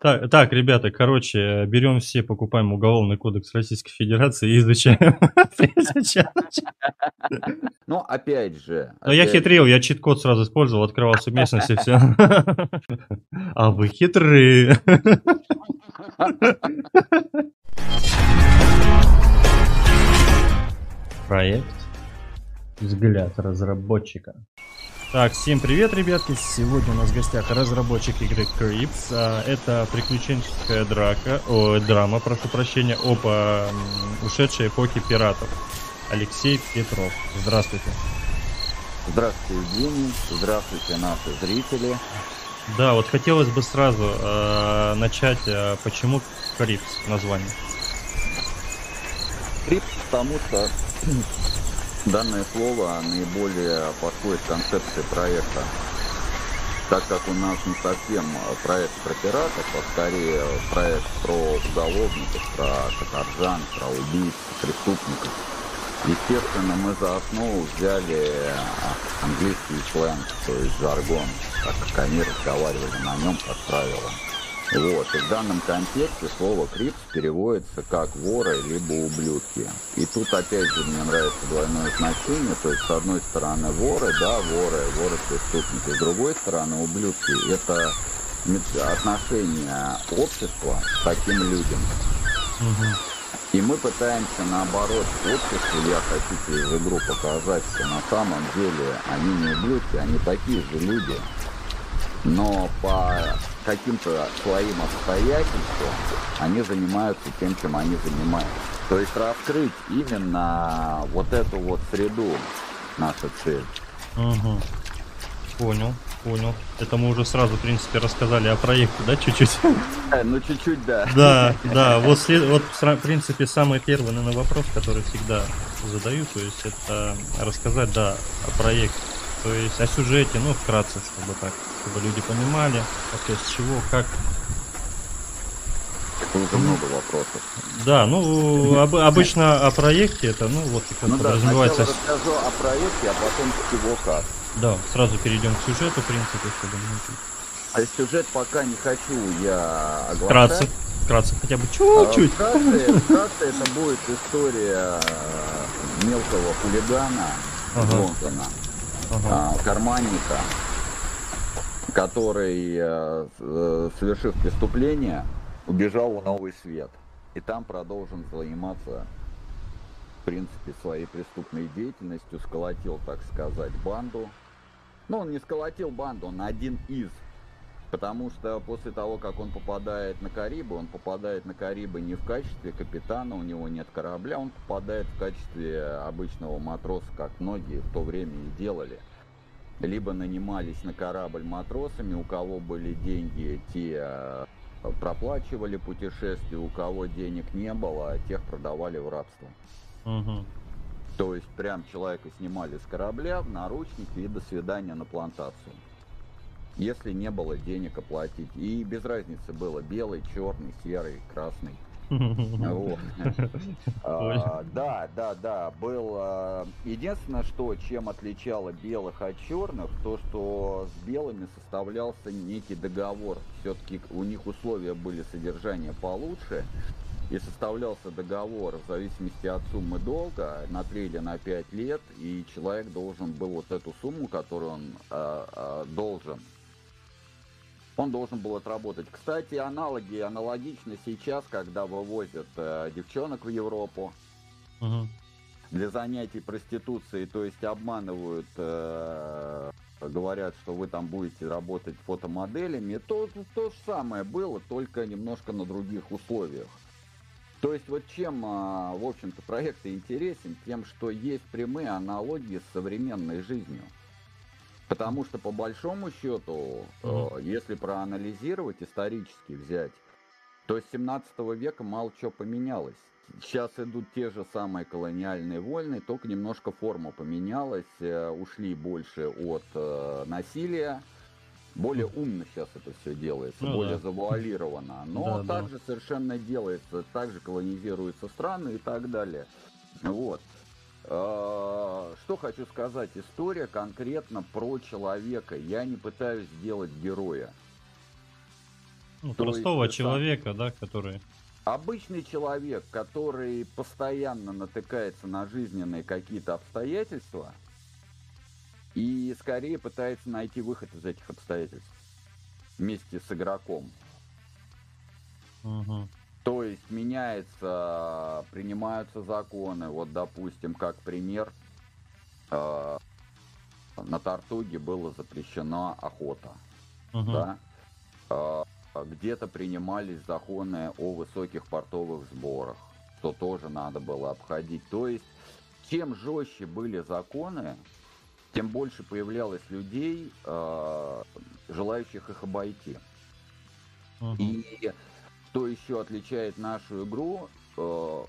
Так, так, ребята, короче, берем все, покупаем Уголовный кодекс Российской Федерации и изучаем. Ну, опять же. Но я хитрил, я чит-код сразу использовал, открывал совместность и все. А вы хитрые. Проект «Взгляд разработчика». Так, всем привет, ребятки! Сегодня у нас в гостях разработчик игры Crips. А, Это приключенческая драка, о, драма, прошу прощения, об а, ушедшей эпохе пиратов. Алексей Петров. Здравствуйте. Здравствуйте, Евгений. Здравствуйте, наши зрители. Да, вот хотелось бы сразу э, начать, э, почему Crips название. Крипс, потому что данное слово наиболее подходит концепции проекта. Так как у нас не совсем проект про пиратов, а скорее проект про уголовников, про каторжан, про убийц, преступников. Естественно, мы за основу взяли английский сленг, то есть жаргон, так как они разговаривали на нем, как правило. Вот, и в данном контексте слово «крипс» переводится как «воры» либо «ублюдки». И тут, опять же, мне нравится двойное значение, то есть, с одной стороны, воры, да, воры, воры-преступники, с другой стороны, ублюдки. Это отношение общества к таким людям. И мы пытаемся наоборот обществу, я хочу через игру показать, что на самом деле они не ублюдки, они такие же люди. Но по каким-то своим обстоятельствам они занимаются тем, чем они занимаются. То есть раскрыть именно вот эту вот среду наша цель. Мгм. Понял, понял. Это мы уже сразу, в принципе, рассказали о проекте, да, чуть-чуть? Э, ну чуть-чуть, да. Да, да, вот, вот в принципе, самый первый, наверное, вопрос, который всегда задаю, то есть это рассказать, да, о проекте, то есть о сюжете, ну, вкратце, чтобы так, чтобы люди понимали, вообще с чего, как. Это уже много вопросов. Да, ну, об- обычно о проекте это, ну, вот как Ну да, подразумевается, сначала расскажу о проекте, а потом с чего как. да, сразу перейдем к сюжету, в принципе, чтобы не... А сюжет пока не хочу я оглашать. Вкратце, вкратце, хотя бы А, чуть-чуть. Вкратце, вкратце это будет история э, мелкого хулигана Ага. Лондона, Ага. а, карманника, который, э, э, совершив преступление, убежал в новый свет. И там продолжен заниматься, в принципе, своей преступной деятельностью, сколотил, так сказать, банду. Ну, он не сколотил банду, он один из. Потому что после того, как он попадает на Карибы, он попадает на Карибы не в качестве капитана, у него нет корабля, он попадает в качестве обычного матроса, как многие в то время и делали. Либо нанимались на корабль матросами, у кого были деньги, те э, проплачивали путешествие, у кого денег не было, тех продавали в рабство. Мгм. То есть прям человека снимали с корабля в наручники и до свидания на плантацию. Если не было денег оплатить. И без разницы было белый, черный, серый, красный. Вот. А, Да, да, да. Был. а, Единственное, что чем отличало белых от черных, то что с белыми составлялся некий договор. Все-таки у них условия были содержания получше. И составлялся договор в зависимости от суммы долга на 3 или на 5 лет, и человек должен был вот эту сумму, которую он а, а, он должен был отработать. Кстати, аналоги аналогичны сейчас, когда вывозят э, девчонок в Европу Мгм. для занятий проституцией, то есть обманывают, э, говорят, что вы там будете работать фотомоделями. То, то же самое было, только немножко на других условиях. То есть вот чем, а, в общем-то, проект интересен, тем, что есть прямые аналогии с современной жизнью. Потому что по большому счету, э, если проанализировать, исторически взять, то с 17 века мало чего поменялось. Сейчас идут те же самые колониальные войны, только немножко форма поменялась, э, ушли больше от э, насилия, более умно сейчас это все делается, Ну более да. завуалировано. Но Да, да. также совершенно делается, также колонизируются страны и так далее. Вот. Э, Что хочу сказать, история конкретно про человека. Я не пытаюсь сделать героя. Ну, То простого есть, человека, да, который... Обычный человек, который постоянно натыкается на жизненные какие-то обстоятельства и скорее пытается найти выход из этих обстоятельств вместе с игроком. Мгм. То есть меняется, принимаются законы. Вот, допустим, как пример, э, на Тартуге была запрещена охота. Мгм. Да? Э, где-то принимались законы о высоких портовых сборах, что тоже надо было обходить. То есть, чем жестче были законы, тем больше появлялось людей, э, желающих их обойти. Мгм. И что еще отличает нашу игру,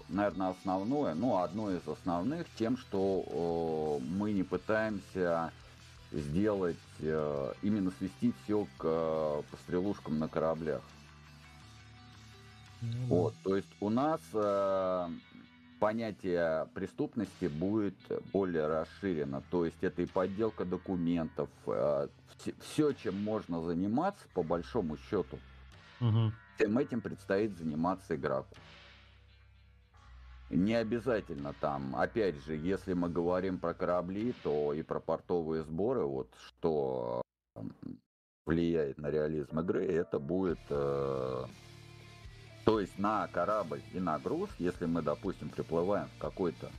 наверное, основное, ну, одно из основных, тем, что э, мы не пытаемся сделать, э, именно свести все к э, пострелушкам на кораблях. Ну да. Вот, то есть у нас э, понятие преступности будет более расширено. То есть это и подделка документов, все, чем можно заниматься, по большому счету, Мгм. всем этим предстоит заниматься игроку. Не обязательно там, опять же, если мы говорим про корабли, то и про портовые сборы, вот что влияет на реализм игры, это будет, э, то есть на корабль и на груз, если мы, допустим, приплываем в какой-то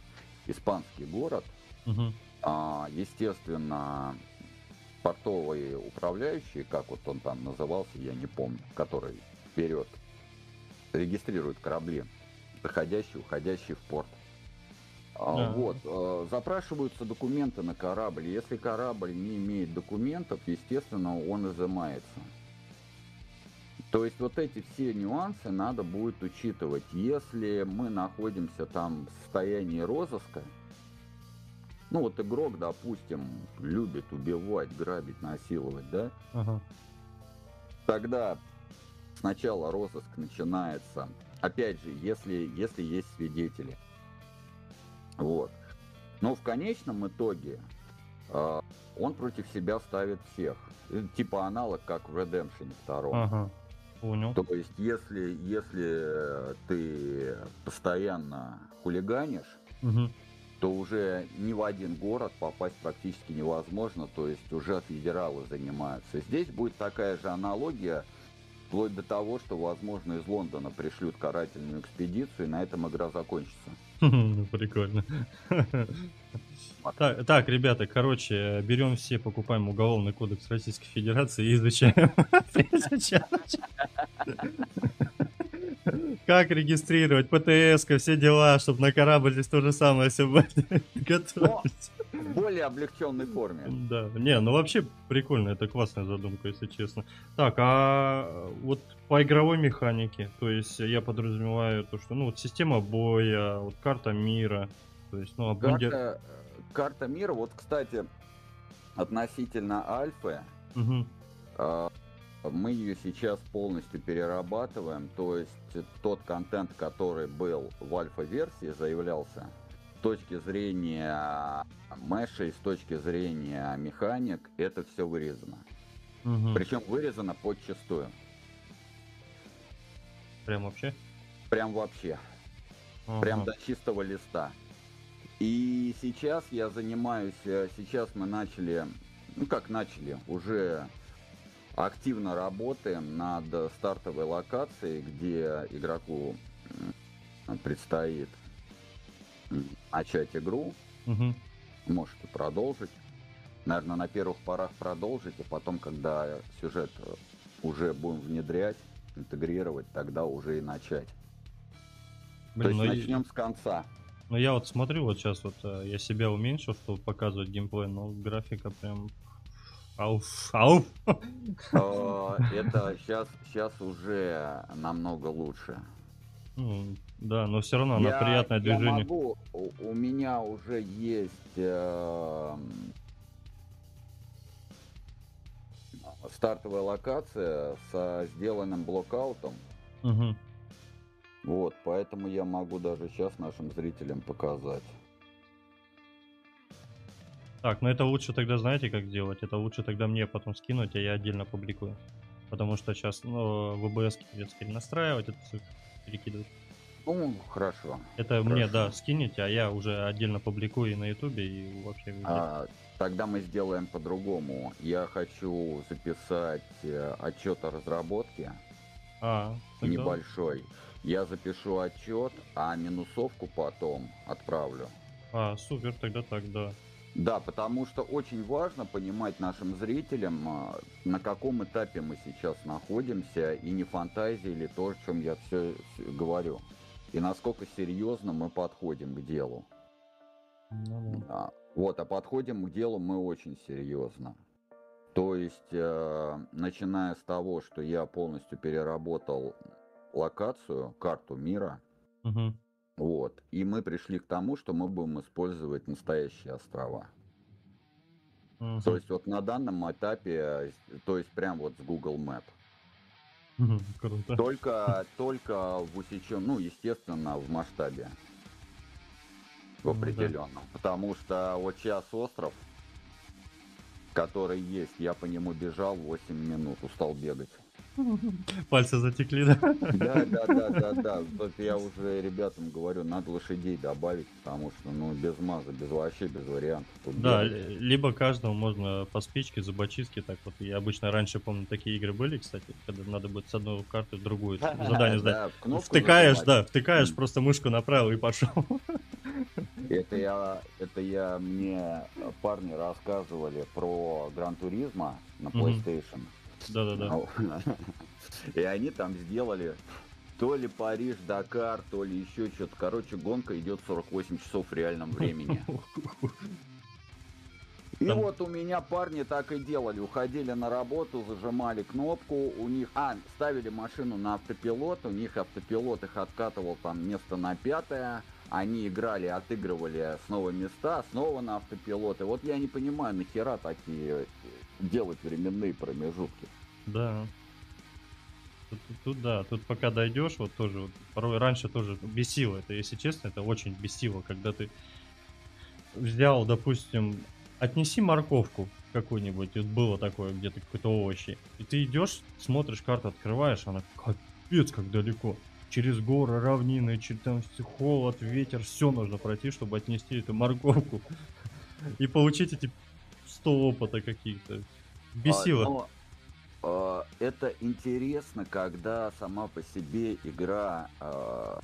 испанский город, Мгм. а, естественно, портовые управляющие, как вот он там назывался, я не помню, который вперед регистрирует корабли, заходящие, уходящие в порт. А, Да. Вот, э, запрашиваются документы на корабль. Если корабль не имеет документов, естественно, он изымается. То есть вот эти все нюансы надо будет учитывать. Если мы находимся там в состоянии розыска, ну вот игрок, допустим, любит убивать, грабить, насиловать, да, Ага. тогда сначала розыск начинается, опять же, если, если есть свидетели. Вот. Но в конечном итоге э, он против себя ставит всех. Э, Типа аналог, как в Redemption 2. Ага. Понял. То есть, если, если э, ты постоянно хулиганишь, Мгм. То уже ни в один город попасть практически невозможно, то есть уже федералы занимаются. Здесь будет такая же аналогия, вплоть до того, что, возможно, из Лондона пришлют карательную экспедицию, и на этом игра закончится. Ну, Прикольно. Так, так, ребята, короче, берем все, покупаем Уголовный кодекс Российской Федерации и изучаем. Как регистрировать ПТС, все дела, чтобы на корабль здесь то же самое все. Готовить. В более облегченной форме. Да, не, ну вообще прикольно, это классная задумка, если честно. Так, а вот по игровой механике, то есть я подразумеваю то, что, ну, вот система боя, вот карта мира, то есть, ну, обмундир- Карта, э, карта мира, вот, кстати, относительно Альфы, э, мы ее сейчас полностью перерабатываем, то есть тот контент, который был в альфа-версии, заявлялся, с точки зрения мэша и с точки зрения механик, это все вырезано. Мгм. Причем вырезано подчастую. Прям вообще? Прям вообще. Ага. Прям до чистого листа. И сейчас я занимаюсь, э, сейчас мы начали, ну как начали, уже активно работаем над стартовой локацией, где игроку предстоит начать игру, Мгм. может и продолжить. Наверное, на первых порах продолжить, а потом, когда сюжет э, уже будем внедрять, интегрировать, тогда уже и начать. То Блин, есть ну, и- начнем с конца. ну я вот смотрю, вот сейчас вот э, я себя уменьшил, чтобы показывать геймплей, но графика прям... Ауф, ауф. Э, Это сейчас, сейчас уже намного лучше. Ну, Да, но все равно она Я- приятное я движение. могу, у, у меня уже есть эм, стартовая локация со сделанным блокаутом. Мгм. Вот, поэтому я могу даже сейчас нашим зрителям показать. Так, ну это лучше тогда, знаете, как делать? Это лучше тогда мне потом скинуть, а я отдельно публикую. Потому что сейчас, ну, в ОБС придется перенастраивать, это все перекидывать. Ну, хорошо. Это Хорошо. мне, да, скинете, а я уже отдельно публикую и на Ютубе, и вообще везде. А, тогда мы сделаем по-другому. Я хочу записать э, отчет о разработке А, тогда- небольшой. Я запишу отчет, а минусовку потом отправлю. А, супер, тогда так, да. Да, потому что очень важно понимать нашим зрителям, а, на каком этапе мы сейчас находимся, и не фантазия или то, о чем я все говорю. И насколько серьезно мы подходим к делу. Ну, да. А, Вот, а подходим к делу мы очень серьезно. То есть, э, начиная с того, что я полностью переработал локацию, карту мира, Мгм. Вот, и мы пришли к тому, что мы будем использовать настоящие острова. Мгм. То есть вот на данном этапе, то есть прям вот с Google Map. Мгм, Круто. Только, только в усечен, ну, естественно, в масштабе. В Ну да. определенном. Потому что вот сейчас остров, который есть, я по нему бежал 8 минут, устал бегать. Пальцы затекли, да? Да, да, да, да, да. Вот я уже ребятам говорю, надо лошадей добавить, потому что, ну, без маза, без вообще, без вариантов. Тут Да, бегать. ли- либо каждому можно по спичке, зубочистке, так вот. Я обычно раньше, помню, такие игры были, кстати, когда надо будет с одной карты в другую задание сдать. Да, кнопку Втыкаешь, да, втыкаешь, просто мышку направил и пошел. Это я, это я мне парни рассказывали про Гран Туризма на. PlayStation. Да-да-да. Ну, И они там сделали то ли Париж, Дакар, то ли еще что-то. Короче, гонка идет 48 часов в реальном времени. И Там- вот у меня парни так и делали. Уходили на работу, зажимали кнопку, у них... А, ставили машину на автопилот, у них автопилот их откатывал там место на пятое. Они играли, отыгрывали снова места, снова на автопилот. И вот я не понимаю, нахера такие делать временные промежутки. Да. Тут, тут- да, тут пока дойдешь, вот тоже, вот, порой раньше тоже бесило, это, если честно, это очень бесило, когда ты взял, допустим, отнеси морковку какую-нибудь, вот было такое где-то какой-то овощи, и ты идешь, смотришь карту, открываешь, она капец как далеко. Через горы, равнины, через там холод, ветер, все нужно пройти, чтобы отнести эту морковку и получить эти 100 опыта каких-то. Бесило. А, но, а, это интересно, когда сама по себе игра а,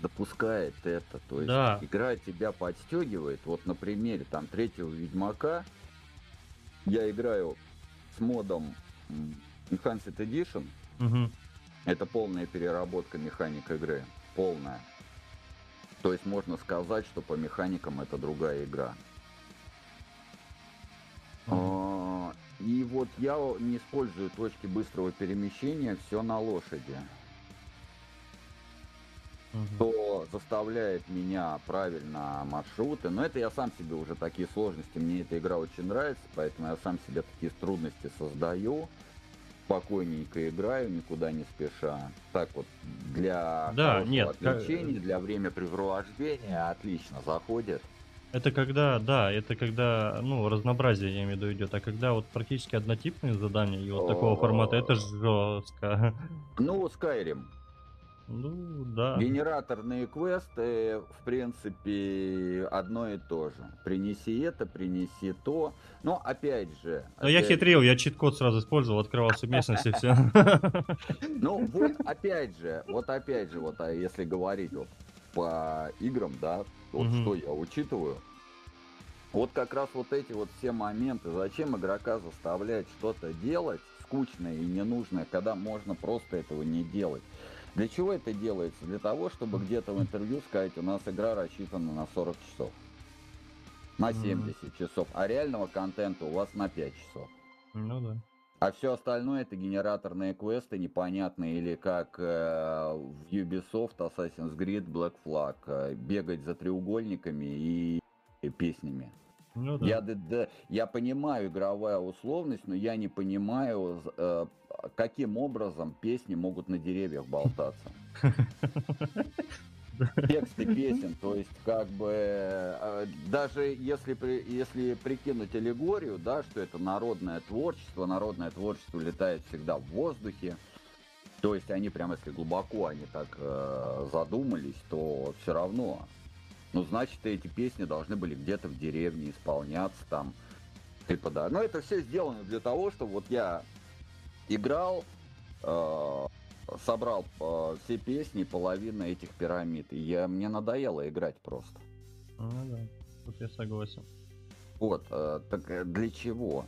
допускает это. То есть Да. игра тебя подстегивает. Вот на примере там третьего Ведьмака я играю с модом Enhanced Edition. Мгм. Это полная переработка механик игры. Полная. То есть можно сказать, что по механикам это другая игра. А, И вот я не использую точки быстрого перемещения, все на лошади. Что заставляет меня правильно маршруты. Но это я сам себе уже такие сложности. Мне эта игра очень нравится, поэтому я сам себе такие трудности создаю. Спокойненько играю, никуда не спеша. Так вот, для Да, нет, ка- отвлечения, для времяпрепровождения отлично заходит. Это когда, да, это когда, ну, разнообразие, я имею в виду, идет, а когда вот практически однотипные задания и вот такого формата, это жестко. Ну, Skyrim. Ну, да. Генераторные квесты, в принципе, одно и то же. Принеси это, принеси то. Но опять же... Но я опять- хитрил, я чит-код сразу использовал, открывал всю местность и все. Ну вот опять же, вот опять же, вот а если говорить вот по играм, да, вот Мгм. что я учитываю, вот как раз вот эти вот все моменты, зачем игрока заставлять что-то делать скучное и ненужное, когда можно просто этого не делать. Для чего это делается? Для того, чтобы где-то в интервью сказать, у нас игра рассчитана на 40 часов, на Мгм. 70 часов, а реального контента у вас на 5 часов. Ну да. А все остальное это генераторные квесты непонятные, или как э, в Ubisoft, Assassin's Creed, Black Flag, э, бегать за треугольниками и, и песнями. Ну да. Я, д- д- я понимаю игровая условность, но я не понимаю, э, каким образом песни могут на деревьях болтаться. тексты песен. То есть, как бы, э, даже если, если прикинуть аллегорию, да, что это народное творчество, народное творчество летает всегда в воздухе, то есть они прям, если глубоко они так э, задумались, то все равно, ну, значит, эти песни должны были где-то в деревне исполняться там, типа, да. Но это все сделано для того, чтобы вот я играл, э, собрал э, все песни, половина этих пирамид. И я, мне надоело играть просто. Ну да, тут я согласен. Вот, э, так э, для чего?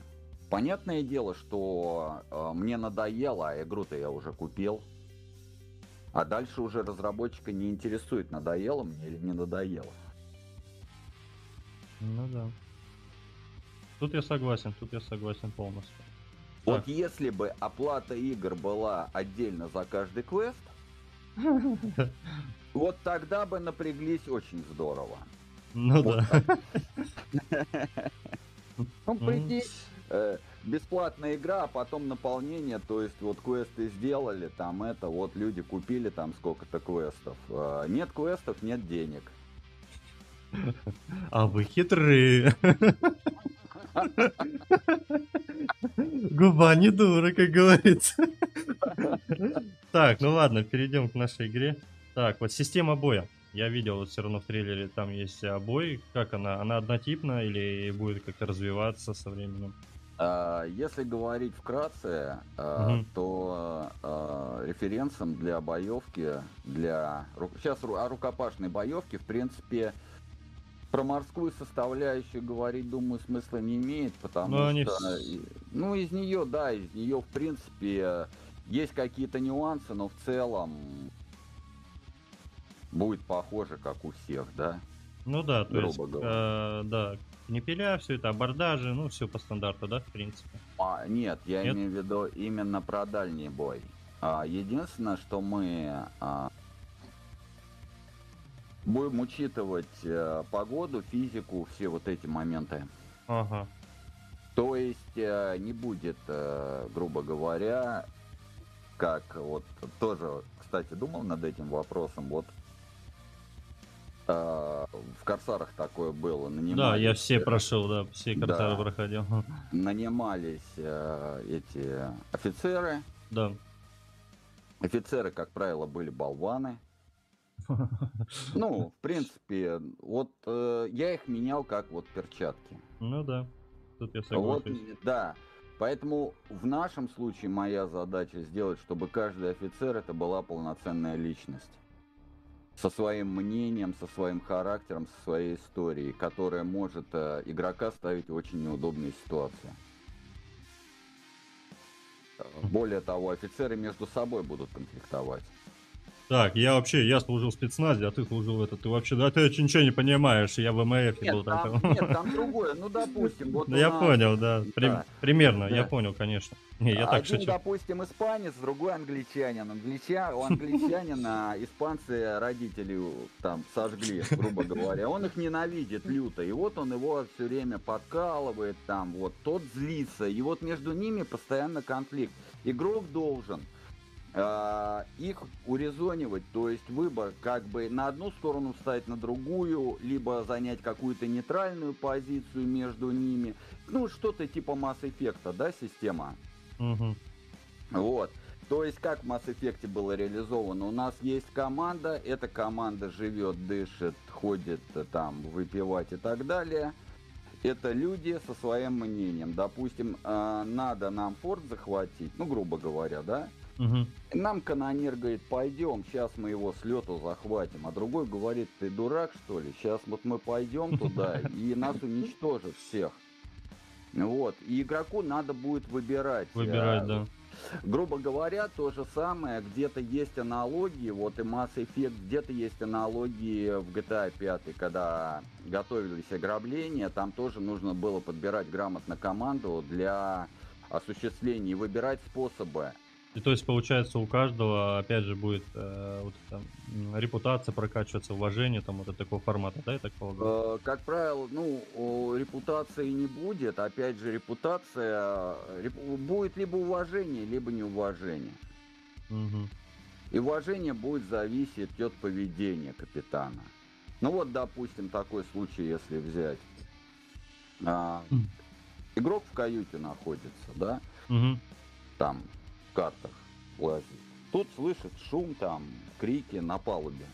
Понятное дело, что э, мне надоело, а игру-то я уже купил. А дальше уже разработчика не интересует, надоело мне или не надоело. Ну да. Тут я согласен, тут я согласен полностью. Вот так. если бы оплата игр была отдельно за каждый квест, вот тогда бы напряглись очень здорово. Ну да. Ну, прикинь, э, бесплатная игра, а потом наполнение, то есть вот квесты сделали, там это, вот люди купили там сколько-то квестов. Э, нет квестов, нет денег. А вы хитрые. Губа не дура, как говорится. Так, ну ладно, перейдем к нашей игре. Так, вот система боя. Я видел вот все равно в трейлере там есть бой. Как она? Она однотипна или будет как-то развиваться со временем? А, если говорить вкратце, угу. то а, референсом для боевки, для сейчас о рукопашной боевки, в принципе, про морскую составляющую говорить, думаю, смысла не имеет, потому Но что, они... ну, из нее, да, из нее, в принципе, есть какие-то нюансы, но в целом будет похоже, как у всех, да? Ну да, то есть, э, да, не пиля, все это абордажи, ну, все по стандарту, да, в принципе? А, нет, я нет? имею в виду именно про дальний бой. А, единственное, что мы а, будем учитывать э, погоду, физику, все вот эти моменты. Ага. То есть э, не будет, э, грубо говоря, как вот тоже, кстати, думал над этим вопросом. Вот э, в Корсарах такое было. Нанимались, да, я все э, прошел, да, все Корсары да, проходил. Нанимались э, эти офицеры. Да. Офицеры, как правило, были болваны. Ну, в принципе, вот э, я их менял как вот перчатки. Ну да, тут я согласен. Вот, да, поэтому в нашем случае моя задача сделать, чтобы каждый офицер это была полноценная личность. Со своим мнением, со своим характером, со своей историей, которая может э, игрока ставить в очень неудобные ситуации. Более того, офицеры между собой будут конфликтовать. Так, я вообще, я служил в спецназе, а ты служил в этот. Ты вообще, да, ты ничего не понимаешь, я в МФ нет, был. Там, там. Нет, там другое, ну, допустим. Вот я нас... понял, да, При, да. примерно, да. я понял, конечно. Не, я так Один, шучу. допустим, испанец, другой англичанин. Англича... У англичанина испанцы родители там сожгли, грубо говоря. Он их ненавидит люто, и вот он его все время подкалывает там, вот, тот злится, и вот между ними постоянно конфликт. Игрок должен Э, их урезонивать, то есть выбор как бы на одну сторону встать, на другую, либо занять какую-то нейтральную позицию между ними. Ну, что-то типа Mass Effect, да, система? Угу. Вот. То есть, как в Mass Effect было реализовано? У нас есть команда, эта команда живет, дышит, ходит там выпивать и так далее. Это люди со своим мнением. Допустим, э, надо нам форт захватить, ну, грубо говоря, да? Угу. Нам канонер говорит, пойдем, сейчас мы его с лету захватим. А другой говорит, ты дурак что ли? Сейчас вот мы пойдем туда и нас уничтожат всех. Вот. И игроку надо будет выбирать. Выбирать, а, да. Грубо говоря, то же самое, где-то есть аналогии, вот и Mass Effect, где-то есть аналогии в GTA 5, когда готовились ограбления, там тоже нужно было подбирать грамотно команду для осуществления и выбирать способы и то есть, получается, у каждого, опять же, будет э, вот эта репутация прокачиваться, уважение, там, вот такого формата, да, я так полагаю? Э, как правило, ну, репутации не будет. Опять же, репутация... Реп, будет либо уважение, либо неуважение. Угу. И уважение будет зависеть от поведения капитана. Ну вот, допустим, такой случай, если взять. А, игрок в каюте находится, да? Угу. Там, картах лазит. Тут слышит шум, там, крики на палубе.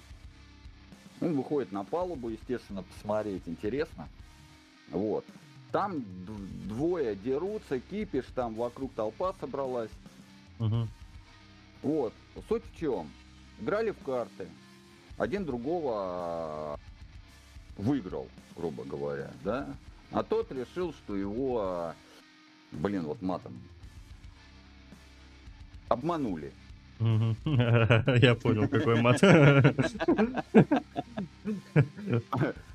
Он выходит на палубу, естественно, посмотреть интересно. Вот. Там двое дерутся, кипиш, там вокруг толпа собралась. Угу. Вот. Суть в чем? Играли в карты. Один другого выиграл, грубо говоря, да? А тот решил, что его, блин, вот матом обманули. Я понял, какой мат.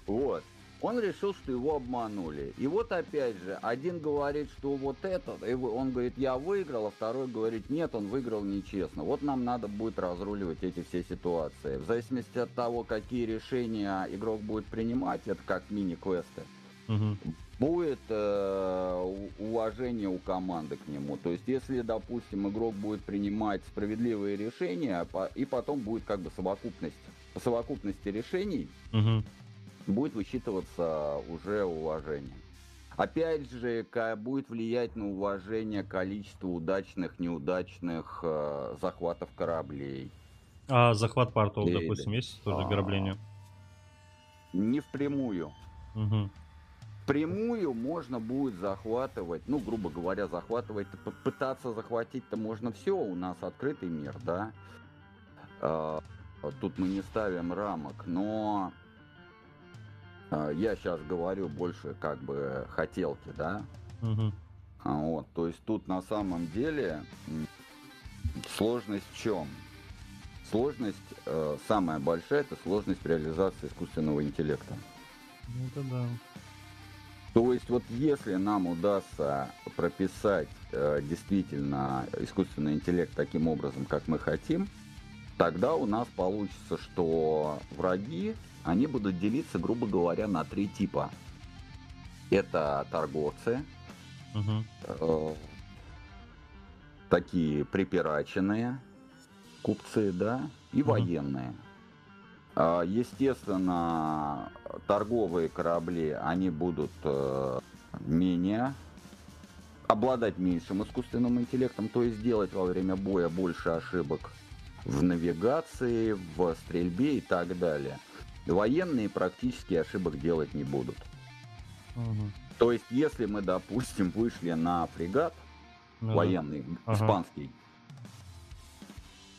Вот. Он решил, что его обманули. И вот опять же, один говорит, что вот это, и он говорит, я выиграл, а второй говорит, нет, он выиграл нечестно. Вот нам надо будет разруливать эти все ситуации. В зависимости от того, какие решения игрок будет принимать, это как мини-квесты, угу. Будет э, уважение у команды к нему. То есть, если, допустим, игрок будет принимать справедливые решения, и потом будет как бы совокупность, по совокупности решений, угу будет высчитываться уже уважение. Опять же, будет влиять на уважение количество удачных, неудачных э, захватов кораблей. А захват портов, Или... допустим, есть тоже ограбление? Не впрямую. Угу. Прямую можно будет захватывать, ну, грубо говоря, захватывать, пытаться захватить-то можно все, у нас открытый мир, да. А, тут мы не ставим рамок, но а, я сейчас говорю больше как бы хотелки, да? Угу. Вот, то есть тут на самом деле сложность в чем? Сложность, э, самая большая, это сложность реализации искусственного интеллекта. Ну, это да. То есть вот если нам удастся прописать э, действительно искусственный интеллект таким образом, как мы хотим, тогда у нас получится, что враги они будут делиться, грубо говоря, на три типа. Это торговцы, угу. э, такие припираченные купцы, да, и угу. военные. Э, естественно, торговые корабли, они будут э, менее обладать меньшим искусственным интеллектом, то есть делать во время боя больше ошибок в навигации, в стрельбе и так далее военные практически ошибок делать не будут. Угу. То есть, если мы, допустим, вышли на фрегат ну, военный, ага. испанский,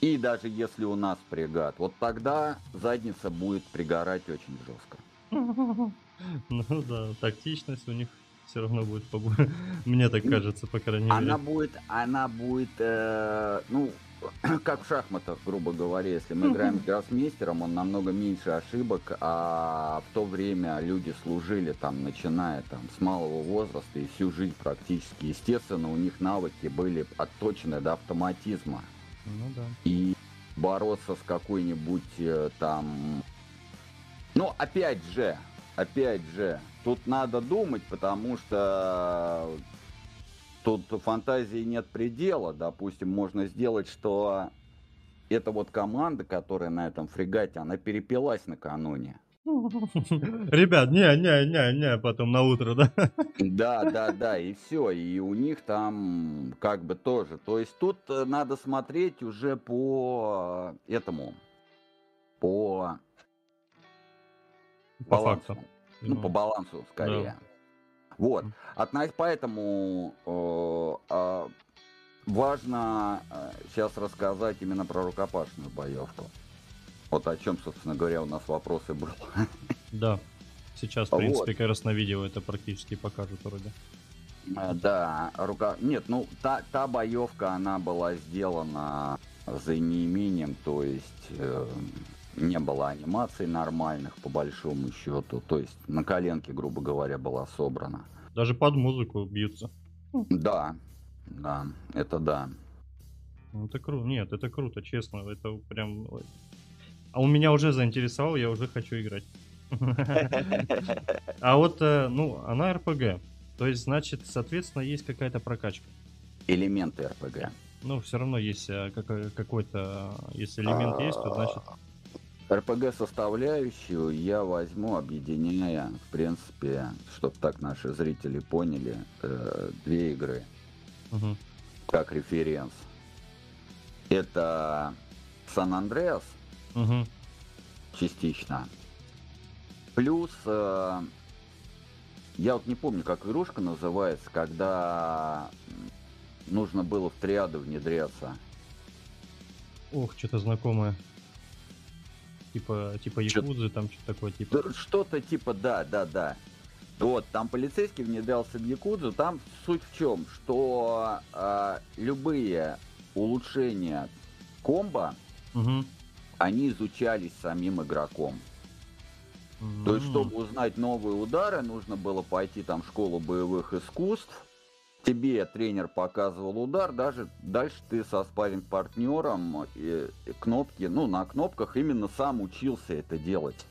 и даже если у нас фрегат, вот тогда задница будет пригорать очень жестко. Ну да, тактичность у них все равно будет побольше. Мне так кажется, по крайней мере. Она будет, она будет, э, ну, как в шахматах, грубо говоря, если мы играем с гроссмейстером, он намного меньше ошибок, а в то время люди служили там, начиная там с малого возраста и всю жизнь практически. Естественно, у них навыки были отточены до автоматизма. Ну да. И бороться с какой-нибудь э, там... Ну, опять же, опять же, тут надо думать, потому что тут фантазии нет предела. Допустим, можно сделать, что эта вот команда, которая на этом фрегате, она перепилась накануне. Ребят, не, не, не, не, потом на утро, да? Да, да, да, и все, и у них там как бы тоже. То есть тут э, надо смотреть уже по этому, по, по балансу. факту. Ну, по балансу скорее. Да. Вот. Относь, поэтому э, э, важно э, сейчас рассказать именно про рукопашную боевку. Вот о чем, собственно говоря, у нас вопросы были. Да. Сейчас, в принципе, вот. как раз на видео это практически покажут вроде. Э, да, рука... Нет, ну, та, та боевка, она была сделана за неимением, то есть э, не было анимаций нормальных, по большому счету. То есть на коленке, грубо говоря, была собрана. Даже под музыку бьются. Да, да, это да. Ну, это круто. Нет, это круто, честно. Это прям... А у меня уже заинтересовал, я уже хочу играть. А вот, э, ну, она РПГ. То есть, значит, соответственно, есть какая-то прокачка. Элементы РПГ. Ну, все равно есть э, какой-то, если элемент есть, то значит... РПГ составляющую я возьму, объединяя, в принципе, чтобы так наши зрители поняли, э, две игры угу. как референс. Это Сан-Андреас угу. частично. Плюс э, я вот не помню, как игрушка называется, когда нужно было в триаду внедряться. Ох, что-то знакомое. Типа, типа Якудзы, там что-то такое, типа. Что-то типа, да, да, да. Вот, там полицейский внедрялся в Якудзу. Там суть в чем, что э, любые улучшения комбо, угу. они изучались самим игроком. Угу. То есть, чтобы узнать новые удары, нужно было пойти там в школу боевых искусств, тебе тренер показывал удар, даже дальше ты со спаринг партнером и, и кнопки, ну, на кнопках именно сам учился это делать.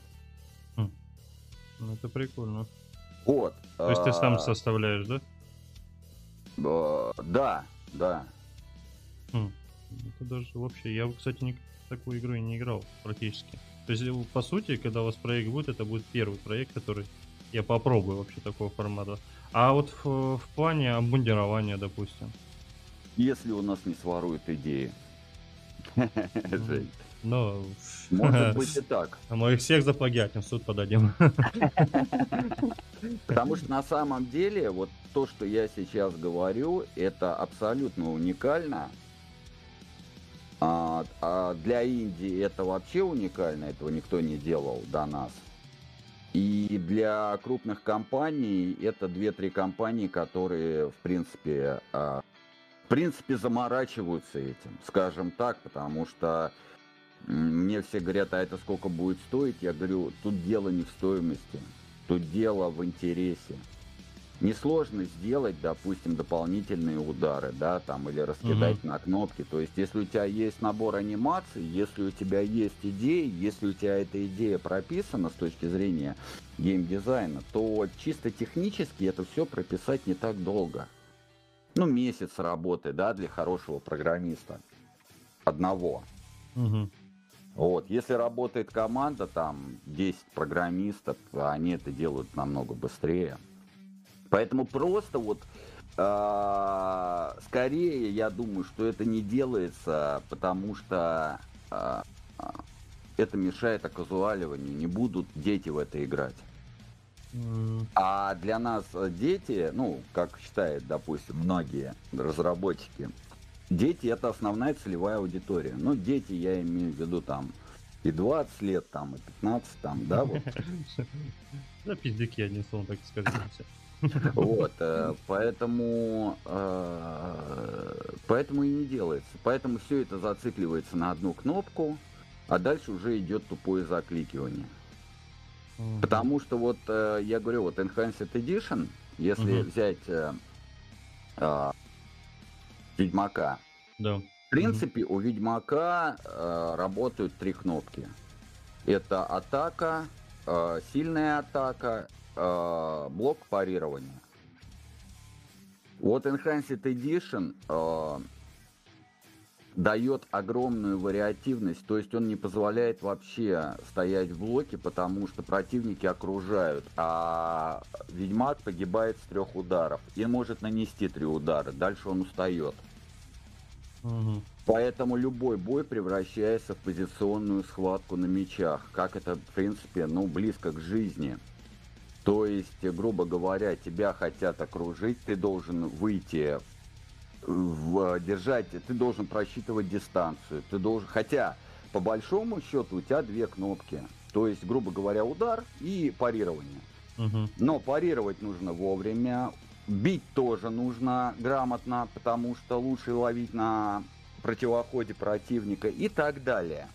Хм. Ну, это прикольно. Вот. То есть ты сам а, составляешь, да? Да, да. Хм. Это даже вообще, я, кстати, ни, такую игру и не играл практически. То есть, по сути, когда у вас проект будет, это будет первый проект, который я попробую вообще такого формата. А вот в, в плане обмундирования, допустим. Если у нас не своруют идеи. Ну, может быть и так. Мы их всех заплагиатим, в суд подадим. Потому что на самом деле, вот то, что я сейчас говорю, это абсолютно уникально. А, а для Индии это вообще уникально, этого никто не делал до нас. И для крупных компаний это две-три компании, которые, в принципе, а, в принципе, заморачиваются этим, скажем так, потому что мне все говорят, а это сколько будет стоить? Я говорю, тут дело не в стоимости, тут дело в интересе. Несложно сделать, допустим, дополнительные удары, да, там, или раскидать угу. на кнопки. То есть, если у тебя есть набор анимаций, если у тебя есть идеи, если у тебя эта идея прописана с точки зрения геймдизайна, то чисто технически это все прописать не так долго. Ну, месяц работы, да, для хорошего программиста. Одного. Угу. Вот, если работает команда, там 10 программистов, они это делают намного быстрее. Поэтому просто вот э, скорее я думаю, что это не делается, потому что э, это мешает оказуаливанию. Не будут дети в это играть. Mm. А для нас дети, ну, как считают, допустим, многие разработчики, дети это основная целевая аудитория. Ну, дети, я имею в виду там и 20 лет, там, и 15, там, да, вот. Да, пиздюки, одним словом, так сказать. Вот, э, поэтому, э, поэтому и не делается. Поэтому все это зацикливается на одну кнопку, а дальше уже идет тупое закликивание. Потому что вот э, я говорю, вот Enhanced Edition, если взять Ведьмака, да. в принципе, у Ведьмака работают три кнопки. Это атака, сильная атака э, блок парирования. Вот Enhanced Edition э, дает огромную вариативность, то есть он не позволяет вообще стоять в блоке, потому что противники окружают, а Ведьмак погибает с трех ударов и может нанести три удара, дальше он устает. Угу. Поэтому любой бой превращается в позиционную схватку на мечах, как это, в принципе, ну, близко к жизни. То есть, грубо говоря, тебя хотят окружить, ты должен выйти, в, держать, ты должен просчитывать дистанцию, ты должен, хотя по большому счету у тебя две кнопки, то есть, грубо говоря, удар и парирование. Угу. Но парировать нужно вовремя, бить тоже нужно грамотно, потому что лучше ловить на противоходе противника и так далее.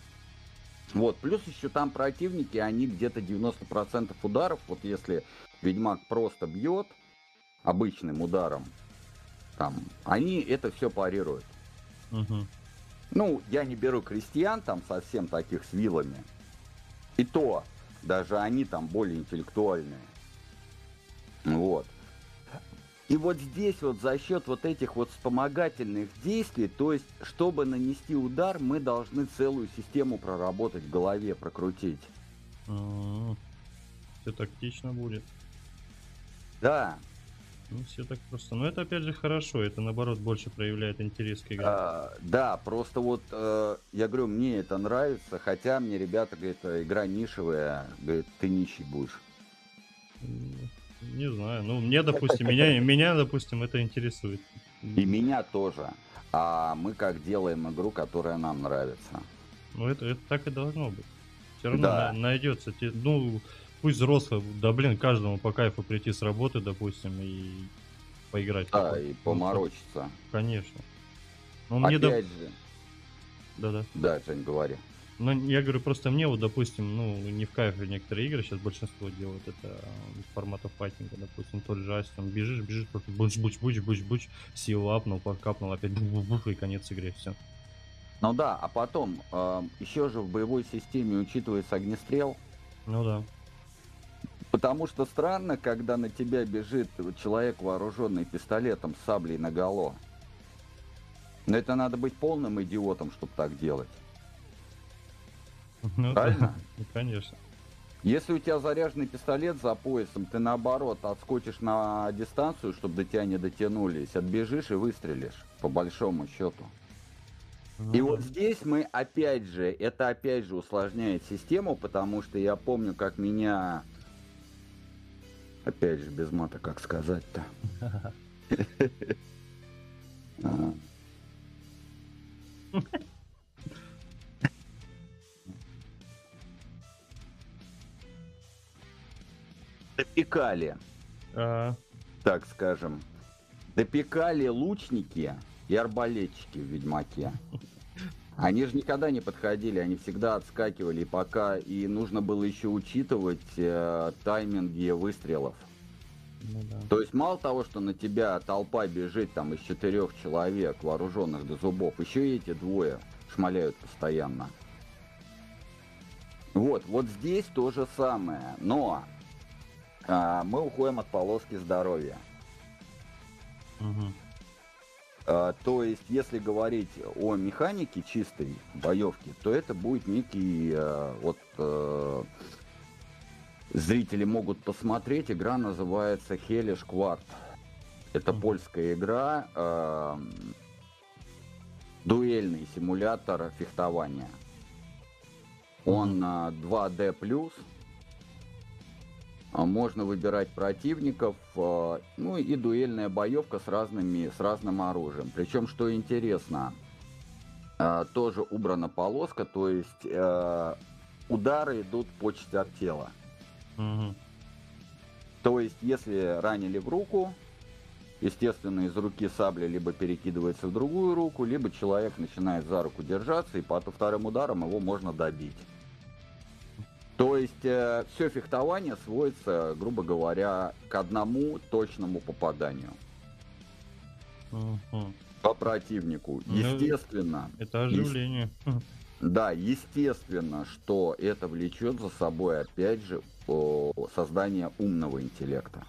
Вот, плюс еще там противники, они где-то 90% ударов, вот если Ведьмак просто бьет обычным ударом, там, они это все парируют. Угу. Ну, я не беру крестьян там совсем таких с вилами. И то, даже они там более интеллектуальные. Вот. И вот здесь вот за счет вот этих вот вспомогательных действий, то есть, чтобы нанести удар, мы должны целую систему проработать в голове, прокрутить. А, Все тактично будет. Да, Ну, все так просто. Но это опять же хорошо, это наоборот больше проявляет интерес к игре. а, да, просто вот э, я говорю, мне это нравится, хотя мне ребята говорят, «Э, игра нишевая, говорит, ты нищий будешь. Не знаю. Ну, мне, допустим, меня, меня, допустим, это интересует. И меня тоже. А мы как делаем игру, которая нам нравится. Ну, это, это так и должно быть. Все равно Да. на- найдется. Ну, пусть взрослый, да блин, каждому по кайфу прийти с работы, допустим, и поиграть. в Да, и Ну, поморочиться. Конечно. Ну, мне, доп- Опять же, Да-да. да, Жень, говори. Но я говорю, просто мне вот, допустим, ну, не в кайф некоторые игры, сейчас большинство делают это формата файтинга, допустим, тот же Ась, там бежишь, бежишь, просто буч буч буч буч буч силу апнул, капнул, опять бух бух бух, и конец игры, все. Ну да, а потом, еще же в боевой системе учитывается огнестрел, Ну да. потому что странно, когда на тебя бежит человек, вооруженный пистолетом с саблей наголо. Но это надо быть полным идиотом, чтобы так делать. Ну, Правильно? да, ну, конечно. Если у тебя заряженный пистолет за поясом, ты наоборот отскочишь на дистанцию, чтобы до тебя не дотянулись, отбежишь и выстрелишь, по большому счету. Ну И да. вот здесь мы опять же, это опять же усложняет систему, потому что я помню, как меня... Опять же, без мата, как сказать-то. Допекали, А, так скажем. Допекали лучники и арбалетчики в Ведьмаке. Они же никогда не подходили, они всегда отскакивали, и пока и нужно было еще учитывать э, тайминги выстрелов. ну да. То есть мало того, что на тебя толпа бежит там из четырех человек, вооруженных до зубов, еще и эти двое шмаляют постоянно. Вот, вот здесь то же самое, но а, мы уходим от полоски здоровья. Мгм. А, то есть, если говорить о механике чистой боевки, то это будет некий э, вот э, зрители могут посмотреть. Игра называется Hellish Quart. Это Мгм. польская игра, э, дуэльный симулятор фехтования. Он э, 2D плюс. А, Можно выбирать противников, э, ну и дуэльная боевка с, разными, с разным оружием. Причем, что интересно, э, тоже убрана полоска, то есть э, удары идут по частях тела. Мгм. То есть, если ранили в руку, естественно, из руки сабля либо перекидывается в другую руку, либо человек начинает за руку держаться, и по вторым ударам его можно добить. То есть, все фехтование сводится, грубо говоря, к одному точному попаданию Мгм. по противнику. Ну, Естественно, Это оживление. Хм. Да, естественно, что это влечет за собой, опять же, о, создание умного интеллекта,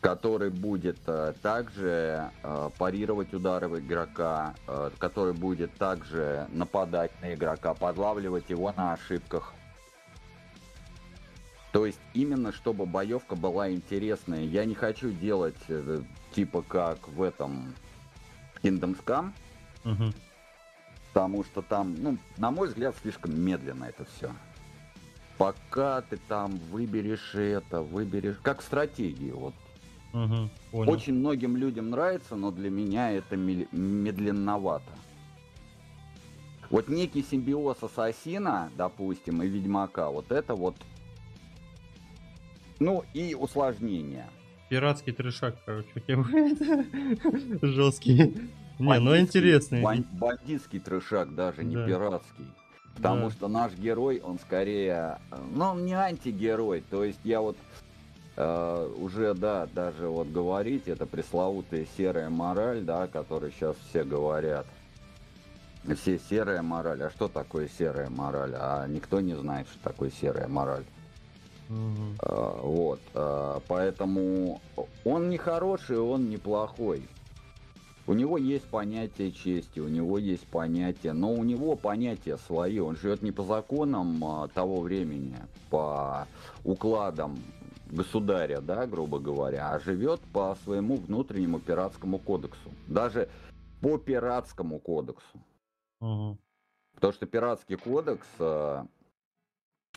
который будет э, также э, парировать удары игрока, э, который будет также нападать на игрока, подлавливать его на ошибках. То есть именно чтобы боевка была интересная. Я не хочу делать э, типа как в этом Kingdom Come, Мгм. Потому что там, ну, на мой взгляд, слишком медленно это все. Пока ты там выберешь это, выберешь... Как стратегии, вот. Мгм. Понял. Очень многим людям нравится, но для меня это медленновато. Вот некий симбиоз Ассасина, допустим, и Ведьмака, вот это вот... Ну, и усложнение. Пиратский трешак, короче, жесткий. Не, ну интересный. бан- бандитский трешак даже, не пиратский. Потому Да. что наш герой, он скорее, ну, он не антигерой. То есть я вот э, уже, да, даже вот говорить, это пресловутая серая мораль, да, о которой сейчас все говорят. Все серая мораль. А что такое серая мораль? А никто не знает, что такое серая мораль. Угу. А, вот, а, поэтому он не хороший, он не плохой. У него есть понятие чести, у него есть понятие, но у него понятия свои. Он живет не по законам а, того времени, по укладам государя, да, грубо говоря, а живет по своему внутреннему пиратскому кодексу. Даже по пиратскому кодексу. Угу. Потому что пиратский кодекс а,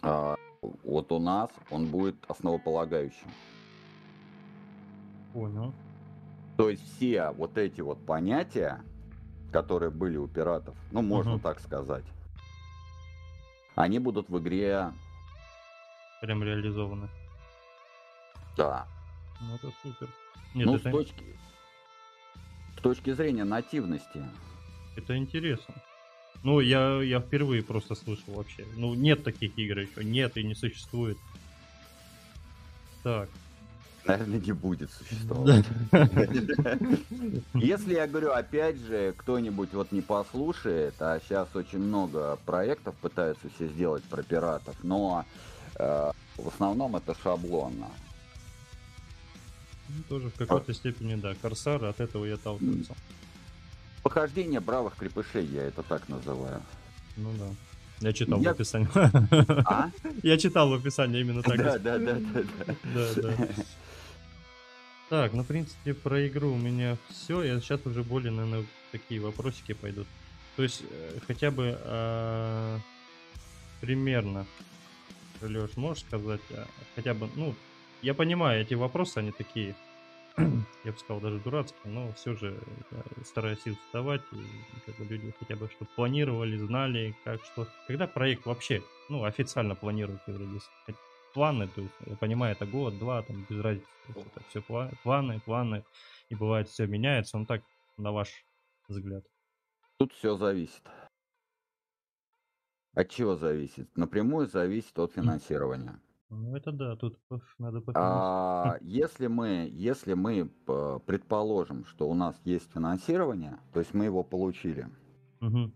а, вот у нас он будет основополагающим. Понял. То есть все вот эти вот понятия, которые были у пиратов, ну можно угу. так сказать, они будут в игре прям реализованы. Да. Ну это супер. Нет, ну это... с точки с точки зрения нативности. Это интересно. Ну, я, я впервые просто слышал вообще. Ну, нет таких игр еще. Нет и не существует. Так. Наверное, не будет существовать. Если я говорю, опять же, кто-нибудь вот не послушает, а сейчас очень много проектов пытаются все сделать про пиратов, но э, в основном это шаблонно. Ну, тоже в какой-то степени, да. Корсар, от этого я толкнулся. Похождение бравых крепышей, я это так называю. Ну да. Я читал я... в описании. А? Я читал в описании именно так. Да, да, да, да, да. да, Так, ну, в принципе, про игру у меня все. Я сейчас уже более, наверное, такие вопросики пойдут. То есть, э, хотя бы э, примерно, Леш, можешь сказать, а, хотя бы, ну, я понимаю, эти вопросы, они такие я бы сказал, даже дурацкие, но все же стараюсь их задавать, и как бы люди хотя бы что планировали, знали, как что. Когда проект вообще, ну, официально планируете вроде планы, то есть, я понимаю, это год, два, там, без разницы, это все планы, планы, и бывает все меняется, ну так, на ваш взгляд. Тут все зависит. От чего зависит? Напрямую зависит от финансирования. Ну это да, тут надо. А, если мы, если мы предположим, что у нас есть финансирование, то есть мы его получили, угу.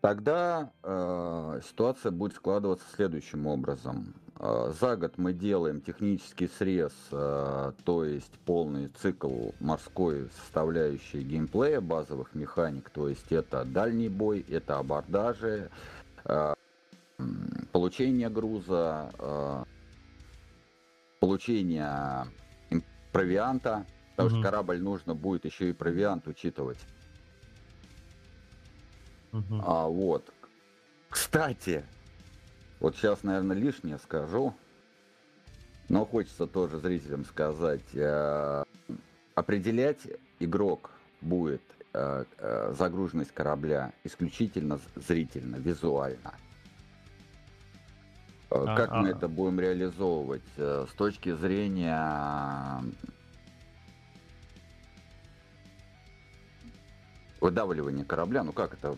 тогда э, ситуация будет складываться следующим образом. Э, за год мы делаем технический срез, э, то есть полный цикл морской составляющей геймплея, базовых механик, то есть это дальний бой, это абордажи, э, получение груза, э, получение провианта, потому угу. что корабль нужно будет еще и провиант учитывать. Угу. А вот, кстати, вот сейчас, наверное, лишнее скажу, но хочется тоже зрителям сказать, э, определять игрок будет э, э, загруженность корабля исключительно зрительно, визуально. Э, а, как а, мы это будем реализовывать э, с точки зрения выдавливания корабля? Ну как это,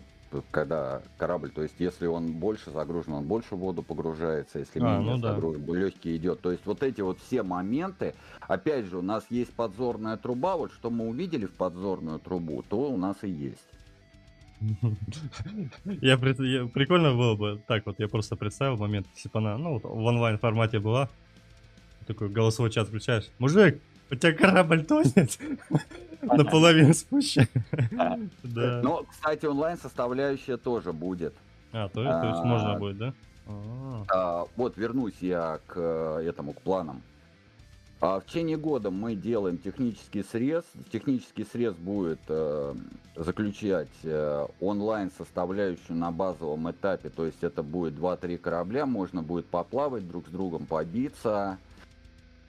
когда корабль, то есть если он больше загружен, он больше в воду погружается, если а, менее ну загружен, да. легкий идет. То есть вот эти вот все моменты, опять же, у нас есть подзорная труба, вот что мы увидели в подзорную трубу, то у нас и есть. Я, я, прикольно было бы, так вот, я просто представил момент, если бы она, ну, в онлайн формате была, такой голосовой чат включаешь, мужик, у тебя корабль тонет, наполовину спущен. Да. Но, кстати, онлайн составляющая тоже будет. А, то, то есть можно а, будет, да? А, вот вернусь я к этому, к планам. А в течение года мы делаем технический срез. Технический срез будет э, заключать э, онлайн составляющую на базовом этапе, то есть это будет 2-3 корабля, можно будет поплавать друг с другом, побиться.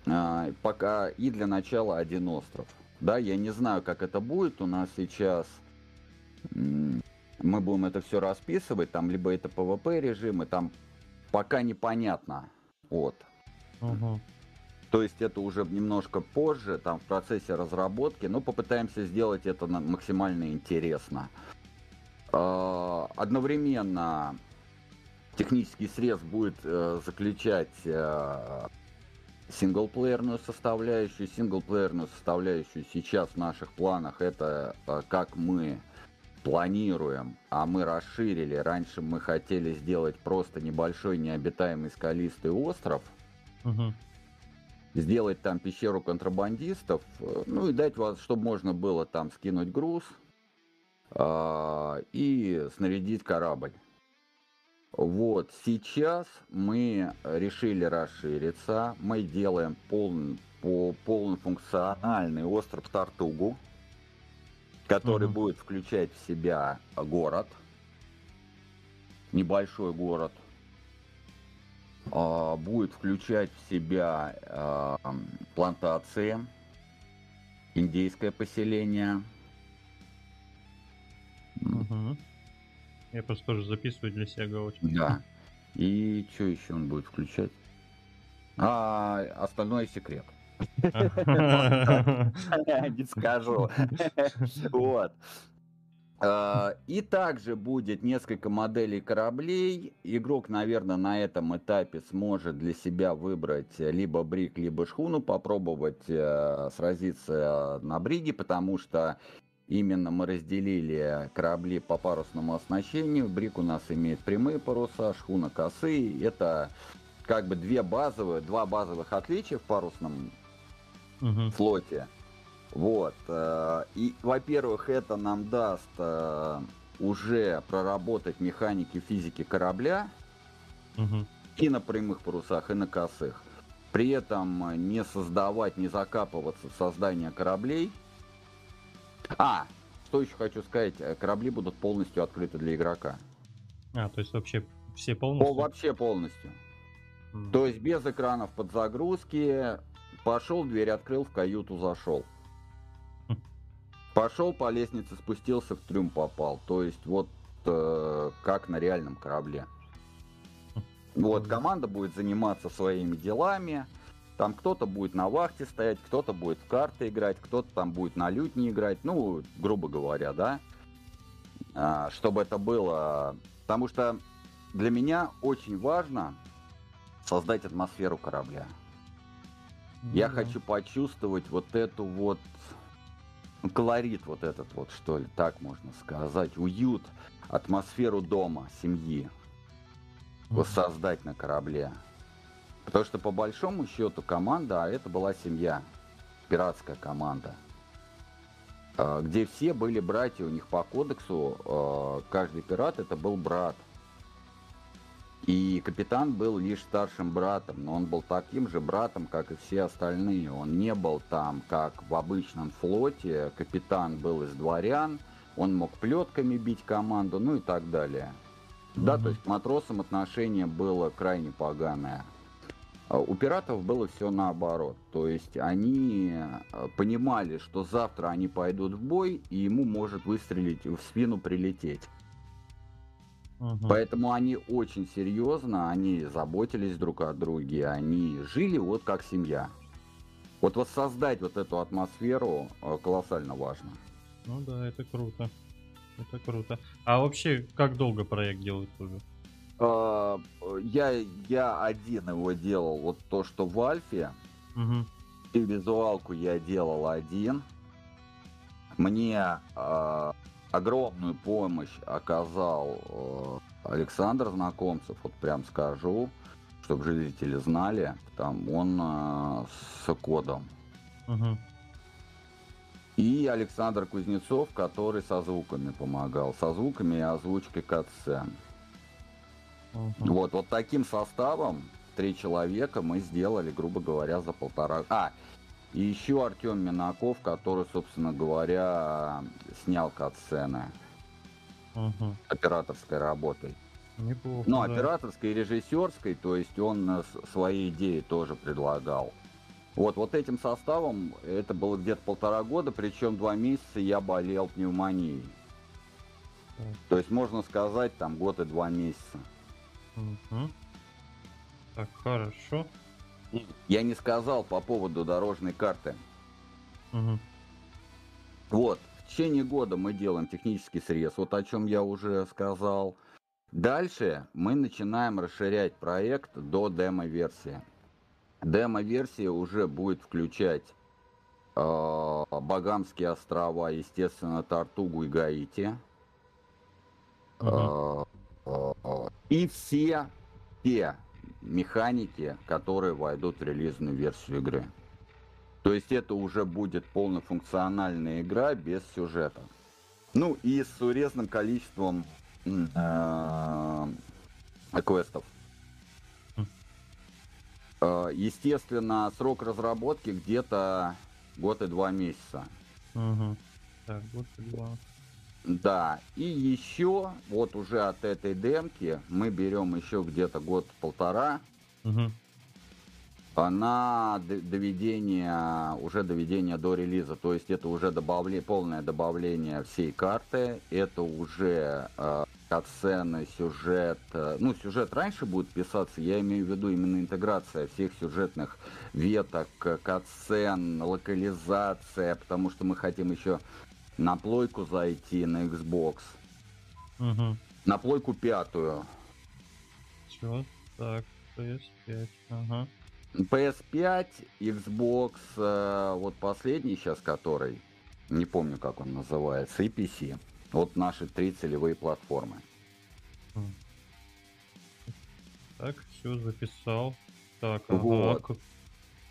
Э, пока и для начала один остров. Да, я не знаю, как это будет у нас сейчас. Мы будем это все расписывать, там либо это PvP режимы, там пока непонятно. Вот. Угу. То есть это уже немножко позже, там в процессе разработки, но попытаемся сделать это максимально интересно. А, одновременно технический срез будет э, заключать э, синглплеерную составляющую. Синглплеерную составляющую сейчас в наших планах это э, как мы планируем, а мы расширили, раньше мы хотели сделать просто небольшой необитаемый скалистый остров, угу. Сделать там пещеру контрабандистов, э, ну и дать вас, чтобы можно было там скинуть груз э, и снарядить корабль. Вот, сейчас мы решили расшириться, мы делаем полный, по, полнофункциональный остров Тартугу, который угу. будет включать в себя город, небольшой город, будет включать в себя а, плантации, индейское поселение. Угу. Я просто тоже записываю для себя галочку. Да. И что еще он будет включать? А остальное секрет. Не скажу. Вот. А, и также будет несколько моделей кораблей. Игрок, наверное, на этом этапе сможет для себя выбрать либо брик, либо шхуну, попробовать э, сразиться на бриге, потому что именно мы разделили корабли по парусному оснащению. Брик у нас имеет прямые паруса, шхуна косые. Это как бы две базовые, два базовых отличия в парусном угу. флоте. Вот. Э, и, во-первых, это нам даст э, уже проработать механики физики корабля угу. и на прямых парусах, и на косых. При этом не создавать, не закапываться в создание кораблей. А, что еще хочу сказать, э, корабли будут полностью открыты для игрока. А, то есть вообще все полностью? О, вообще полностью. Mm. То есть без экранов подзагрузки, Пошел, дверь открыл, в каюту зашел. Пошел по лестнице, спустился, в трюм попал. То есть вот э, как на реальном корабле. Вот, команда будет заниматься своими делами. Там кто-то будет на вахте стоять, кто-то будет в карты играть, кто-то там будет на лютне играть. Ну, грубо говоря, да. А, чтобы это было... Потому что для меня очень важно создать атмосферу корабля. Я да. хочу почувствовать вот эту вот колорит вот этот вот, что ли, так можно сказать, уют, атмосферу дома, семьи воссоздать на корабле. Потому что по большому счету команда, а это была семья, пиратская команда, а, где все были братья, у них по кодексу а, каждый пират это был брат. И капитан был лишь старшим братом, но он был таким же братом, как и все остальные. Он не был там, как в обычном флоте. Капитан был из дворян, он мог плетками бить команду, ну и так далее. Mm-hmm. Да, то есть к матросам отношение было крайне поганое. А у пиратов было все наоборот. То есть они э, понимали, что завтра они пойдут в бой, и ему может выстрелить в спину прилететь. Угу. Поэтому они очень серьезно, они заботились друг о друге, они жили вот как семья. Вот воссоздать вот эту атмосферу э, колоссально важно. Ну да, это круто. Это круто. А вообще, как долго проект делают уже? А, я, я один его делал, вот то, что в Альфе. Угу. И визуалку я делал один. Мне э, огромную помощь оказал э, Александр Знакомцев, вот прям скажу, чтобы жители знали, там он э, с кодом. Угу. И Александр Кузнецов, который со звуками помогал, со звуками и озвучкой катсцен. Угу. Вот, вот таким составом три человека мы сделали, грубо говоря, за полтора... А, и еще Артем Минаков, который, собственно говоря, снял катсцены угу. операторской работой. Неплохо, ну, да. операторской и режиссерской, то есть он свои идеи тоже предлагал. Вот, вот этим составом это было где-то полтора года, причем два месяца я болел пневмонией. Так. То есть можно сказать там год и два месяца. Угу. Так, хорошо. Я не сказал по поводу дорожной карты. Угу. Вот, в течение года мы делаем технический срез, вот о чем я уже сказал. Дальше мы начинаем расширять проект до демо-версии. Демо-версия уже будет включать э, Багамские острова, естественно, Тартугу и Гаити. Угу. И все те механики, которые войдут в релизную версию игры. То есть это уже будет полнофункциональная игра без сюжета. Ну и с урезанным количеством э, квестов. Э, естественно, срок разработки где-то год и два месяца. Угу. Так, год и два. Да, и еще вот уже от этой демки мы берем еще где-то год-полтора угу. на доведение, уже доведение до релиза. То есть это уже добавление, полное добавление всей карты, это уже э, катсцены, сюжет. Э, ну, сюжет раньше будет писаться, я имею в виду именно интеграция всех сюжетных веток, катсцен, локализация, потому что мы хотим еще на плойку зайти, на Xbox. Угу. На плойку пятую. Чё? Так, PS5, ага. PS5, Xbox, э, вот последний сейчас который, не помню как он называется, и PC. Вот наши три целевые платформы. Так, все записал. Так, ага. Вот.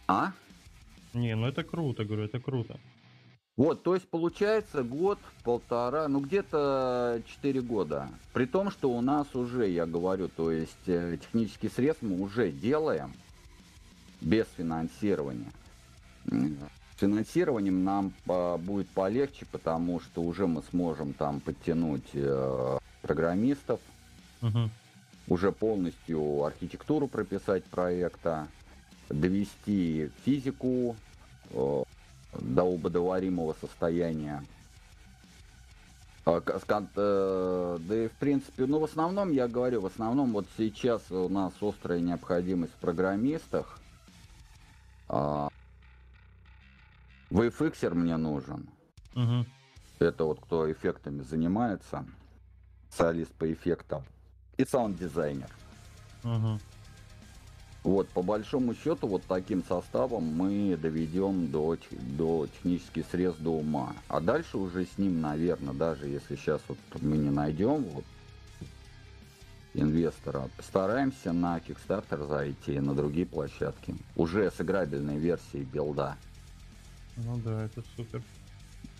А? Не, ну это круто, говорю, это круто. Вот, то есть получается год, полтора, ну где-то 4 года. При том, что у нас уже, я говорю, то есть э, технический средств мы уже делаем без финансирования. С финансированием нам по, будет полегче, потому что уже мы сможем там подтянуть э, программистов, угу. уже полностью архитектуру прописать проекта, довести физику, э, до удоваримого состояния. А, э, да и в принципе, ну в основном, я говорю, в основном вот сейчас у нас острая необходимость в программистах. А, VFXer мне нужен. Угу. Это вот кто эффектами занимается. Специалист по эффектам. И саунд-дизайнер. Угу. Вот, по большому счету, вот таким составом мы доведем до, до технических средств до ума. А дальше уже с ним, наверное, даже если сейчас вот мы не найдем вот, инвестора, постараемся на Kickstarter зайти, на другие площадки. Уже с играбельной версией билда. Ну да, это супер.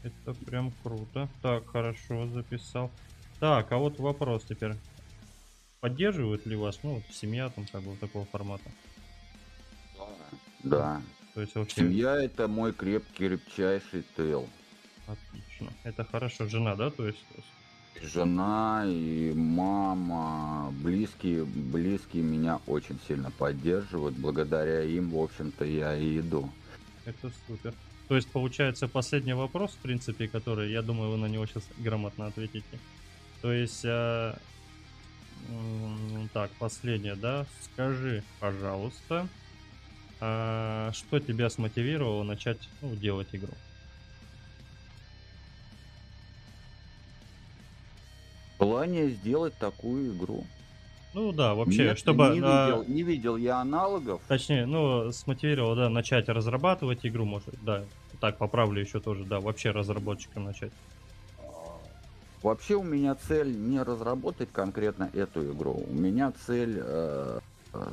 Это прям круто. Так, хорошо, записал. Так, а вот вопрос теперь. Поддерживают ли вас, ну, вот семья там как бы такого формата? Да. То есть вообще... Семья это мой крепкий, крепчайший тыл. Отлично. Это хорошо. Жена, да, то есть? Жена и мама, близкие, близкие меня очень сильно поддерживают. Благодаря им, в общем-то, я и иду. Это супер. То есть, получается, последний вопрос, в принципе, который, я думаю, вы на него сейчас грамотно ответите. То есть, а, так, последнее, да? Скажи, пожалуйста, а что тебя смотивировало начать ну, делать игру? Желание сделать такую игру. Ну да, вообще, Нет, чтобы... Не а, видел, не видел я аналогов. Точнее, ну, смотивировал, да, начать разрабатывать игру, может, да. Так, поправлю еще тоже, да, вообще разработчиком начать. Вообще у меня цель не разработать конкретно эту игру. У меня цель э,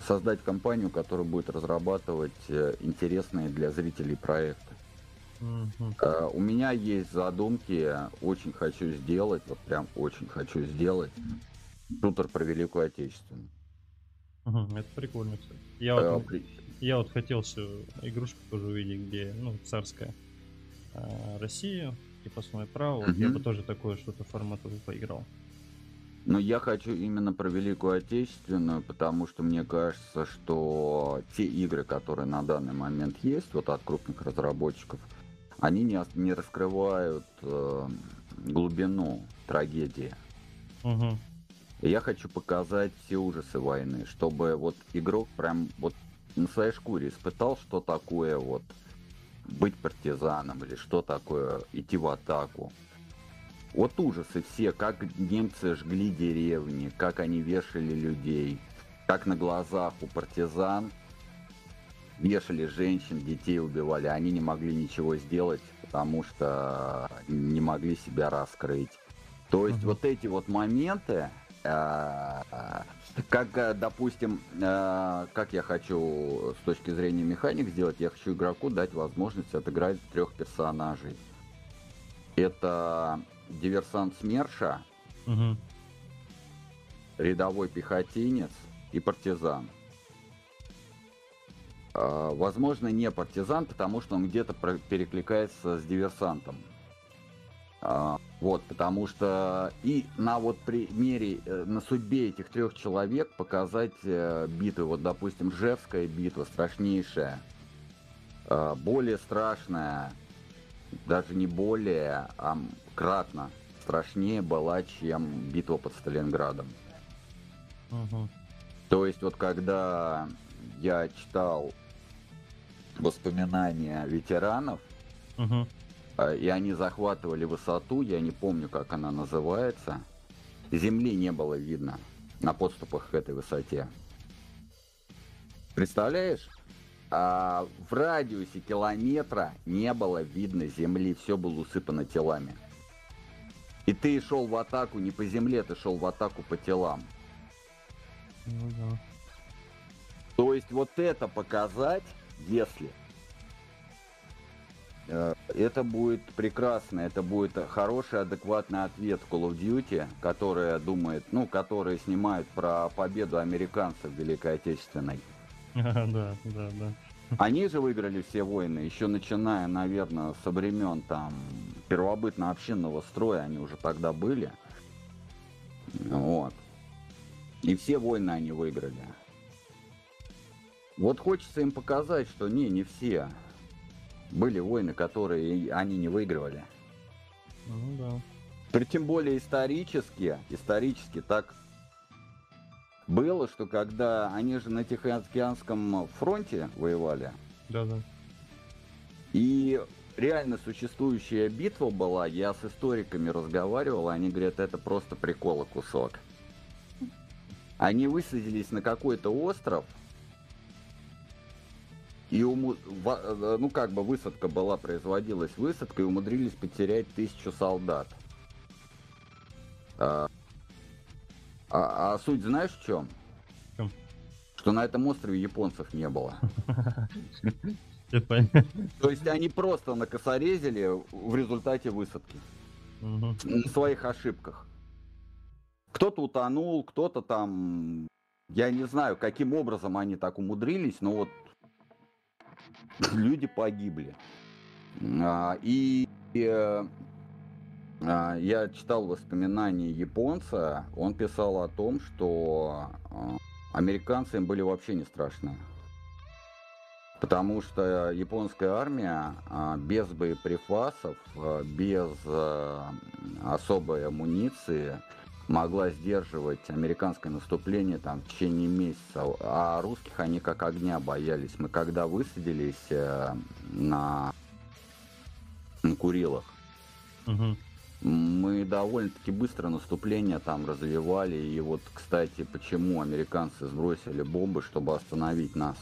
создать компанию, которая будет разрабатывать э, интересные для зрителей проекты. Mm-hmm. Э, у меня есть задумки, очень хочу сделать, вот прям очень хочу сделать шутер про Великую Отечественную. Угу, это прикольно, кстати. Я, вот, а, при... я вот хотел всю игрушку тоже увидеть, где, ну, царская э, Россия, крепостное право. Вот я бы тоже такое что-то формату поиграл. Но я хочу именно про Великую Отечественную, потому что мне кажется, что те игры, которые на данный момент есть, вот от крупных разработчиков, они не, не раскрывают э, глубину трагедии. Угу. И я хочу показать все ужасы войны, чтобы вот игрок прям вот на своей шкуре испытал, что такое вот быть партизаном или что такое идти в атаку. Вот ужасы все, как немцы жгли деревни, как они вешали людей, как на глазах у партизан вешали женщин, детей убивали, они не могли ничего сделать, потому что не могли себя раскрыть. То есть угу. вот эти вот моменты, как, э, допустим, э, как я хочу с точки зрения механик сделать, я хочу игроку дать возможность отыграть трех персонажей. Это диверсант СМЕРШа, угу. рядовой пехотинец и партизан. А, возможно, не партизан, потому что он где-то перекликается с диверсантом. А, вот, потому что и на вот примере, э, на судьбе этих трех человек показать э, битвы. Вот, допустим, Жевская битва страшнейшая, а, более страшная, даже не более, а кратно страшнее была, чем битва под Сталинградом. Угу. То есть вот когда я читал воспоминания ветеранов, угу. И они захватывали высоту, я не помню, как она называется, земли не было видно на подступах к этой высоте. Представляешь? А в радиусе километра не было видно земли, все было усыпано телами. И ты шел в атаку не по земле, ты шел в атаку по телам. Ну да. То есть вот это показать, если э, это будет прекрасно, это будет хороший, адекватный ответ Call of Duty, которая думает, ну, которые снимают про победу американцев в Великой Отечественной. Да, да, да. Они же выиграли все войны, еще начиная, наверное, со времен там первобытно-общинного строя, они уже тогда были. Вот. И все войны они выиграли. Вот хочется им показать, что не, не все. Были войны, которые они не выигрывали. Ну да. При тем более исторически, исторически так было, что когда они же на Тихоокеанском фронте воевали. Да, да. И реально существующая битва была, я с историками разговаривал, они говорят, это просто прикола кусок. Они высадились на какой-то остров, и уму... ну как бы высадка была, производилась высадка, и умудрились потерять тысячу солдат. А, а, а суть знаешь в чем? В чем? Что на этом острове японцев не было. То есть они просто накосорезили в результате высадки. На своих ошибках. Кто-то утонул, кто-то там... Я не знаю, каким образом они так умудрились, но вот люди погибли. А, и э, а, я читал воспоминания японца, он писал о том, что а, американцы им были вообще не страшны. Потому что японская армия без боеприпасов, без особой амуниции могла сдерживать американское наступление там в течение месяца, а русских они как огня боялись. Мы когда высадились э, на Курилах, угу мы довольно-таки быстро наступление там развивали. И вот, кстати, почему американцы сбросили бомбы, чтобы остановить нас.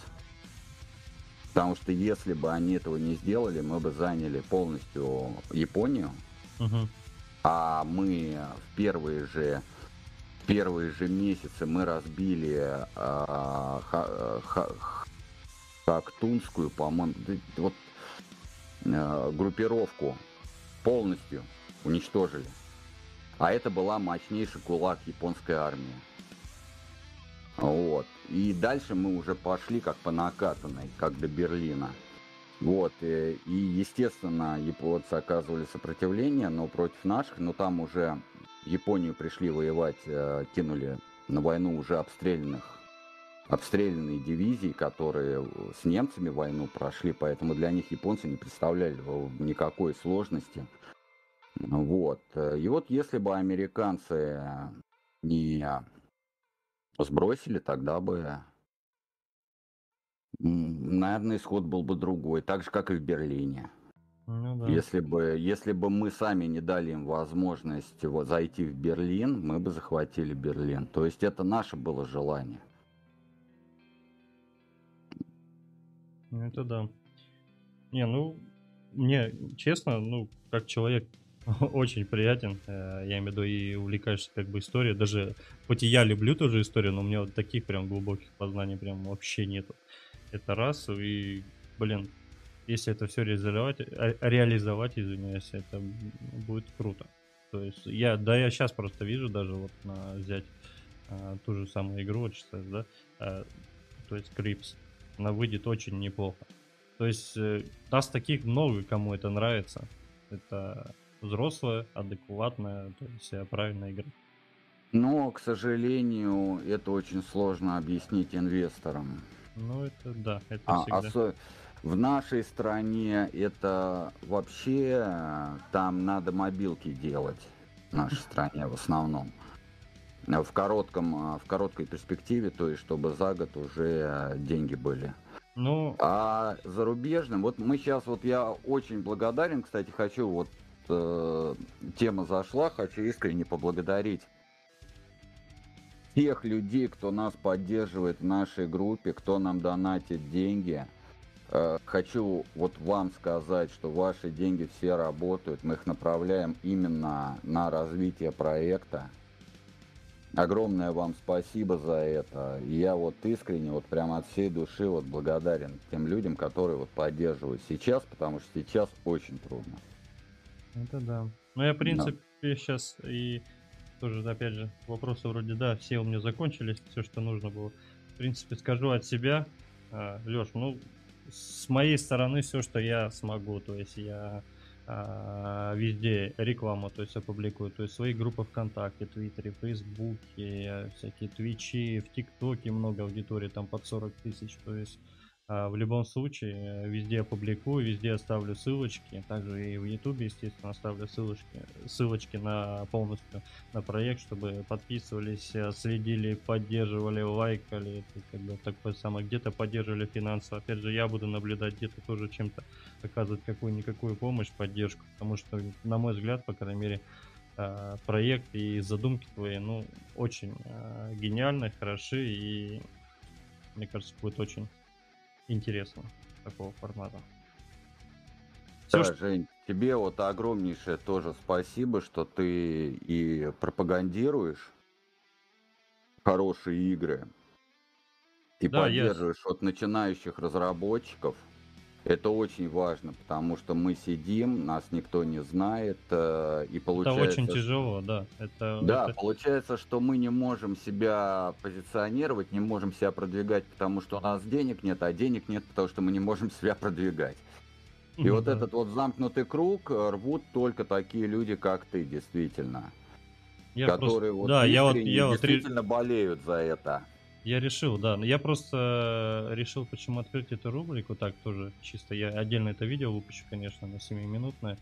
Потому что если бы они этого не сделали, мы бы заняли полностью Японию. Угу. А мы в первые же первые же месяцы мы разбили а, ха, ха, Хактунскую, по-моему, вот а, группировку полностью уничтожили. А это была мощнейший кулак японской армии. Вот. И дальше мы уже пошли как по накатанной, как до Берлина. Вот. Э, и, естественно, японцы оказывали сопротивление, но против наших, но там уже Японию пришли воевать, э, кинули на войну уже обстрелянных обстрелянные дивизии, которые с немцами войну прошли, поэтому для них японцы не представляли никакой сложности. Вот. И вот если бы американцы не сбросили, тогда бы, наверное, исход был бы другой, так же, как и в Берлине. Ну, да. Если бы, если бы мы сами не дали им возможность вот, зайти в Берлин, мы бы захватили Берлин. То есть это наше было желание. Ну, это да. Не, ну, мне честно, ну, как человек очень приятен. Э, я имею в виду и увлекаешься как бы историей. Даже, хоть и я люблю тоже историю, но у меня вот таких прям глубоких познаний прям вообще нету. Это раз. И, блин, если это все реализовать, э, реализовать, извиняюсь, это будет круто. То есть я, да, я сейчас просто вижу даже вот на взять а, ту же самую игру, вот сейчас, да, а, то есть Крипс, она выйдет очень неплохо. То есть э, нас таких много, кому это нравится. Это взрослая, адекватная, то есть правильная игра. Но, к сожалению, это очень сложно объяснить инвесторам. Ну, это да, это а, всегда. Осо... В нашей стране это вообще там надо мобилки делать в нашей стране в основном. В коротком, в короткой перспективе, то есть чтобы за год уже деньги были. Ну... А зарубежным, вот мы сейчас, вот я очень благодарен, кстати, хочу, вот э, тема зашла, хочу искренне поблагодарить тех людей, кто нас поддерживает в нашей группе, кто нам донатит деньги. Э, хочу вот вам сказать, что ваши деньги все работают, мы их направляем именно на развитие проекта. Огромное вам спасибо за это. Я вот искренне, вот прямо от всей души вот благодарен тем людям, которые вот поддерживают сейчас, потому что сейчас очень трудно. Это да. Ну я, в принципе, да. сейчас и тоже, опять же, вопросы вроде, да, все у меня закончились, все, что нужно было. В принципе, скажу от себя, а, Леш, ну, с моей стороны все, что я смогу, то есть я а, везде рекламу, то есть опубликую, то есть свои группы ВКонтакте, Твиттере, Фейсбуке, всякие Твичи, в ТикТоке много аудитории, там под 40 тысяч, то есть в любом случае, э, везде опубликую, везде оставлю ссылочки. Также и в YouTube, естественно, оставлю ссылочки, ссылочки на полностью на проект, чтобы подписывались, э, следили, поддерживали, лайкали. Это как бы такое самое, где-то поддерживали финансово. Опять же, я буду наблюдать, где-то тоже чем-то оказывать какую-никакую помощь, поддержку. Потому что, на мой взгляд, по крайней мере, э, проект и задумки твои, ну, очень гениальны, хороши и мне кажется, будет очень интересно такого формата. Все, да, что... Жень, тебе вот огромнейшее тоже спасибо, что ты и пропагандируешь хорошие игры, и да, поддерживаешь я... вот начинающих разработчиков. Это очень важно, потому что мы сидим, нас никто не знает, э, и получается... Это очень тяжело, да. Это, да, это... получается, что мы не можем себя позиционировать, не можем себя продвигать, потому что у нас денег нет, а денег нет, потому что мы не можем себя продвигать. И mm-hmm. вот этот вот замкнутый круг рвут только такие люди, как ты, действительно. Я которые просто... вот да, я вот, я действительно вот... болеют за это. Я решил, да. Я просто решил, почему открыть эту рубрику. Так тоже чисто. Я отдельно это видео выпущу, конечно, на 7-минутное.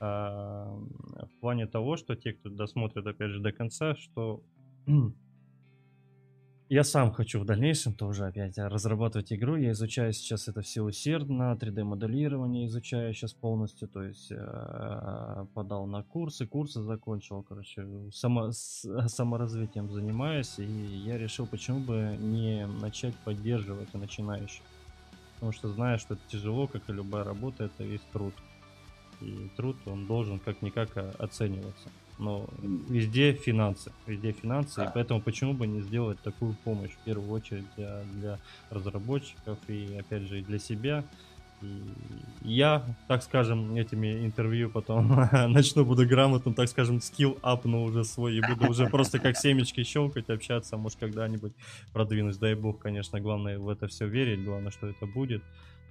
А, в плане того, что те, кто досмотрит, опять же, до конца, что я сам хочу в дальнейшем тоже опять разрабатывать игру. Я изучаю сейчас это все усердно, 3D-моделирование изучаю сейчас полностью, то есть э, подал на курсы, курсы закончил, короче, само, с, саморазвитием занимаюсь, и я решил, почему бы не начать поддерживать начинающих. Потому что знаю, что это тяжело, как и любая работа, это есть труд. И труд, он должен как-никак оцениваться но везде финансы, везде финансы, да. и поэтому почему бы не сделать такую помощь в первую очередь для, для разработчиков и опять же и для себя. И я, так скажем, этими интервью потом начну, буду грамотным, так скажем, скилл апну уже свой, и буду уже просто как семечки щелкать, общаться, может когда-нибудь продвинусь, дай бог, конечно, главное в это все верить, главное, что это будет.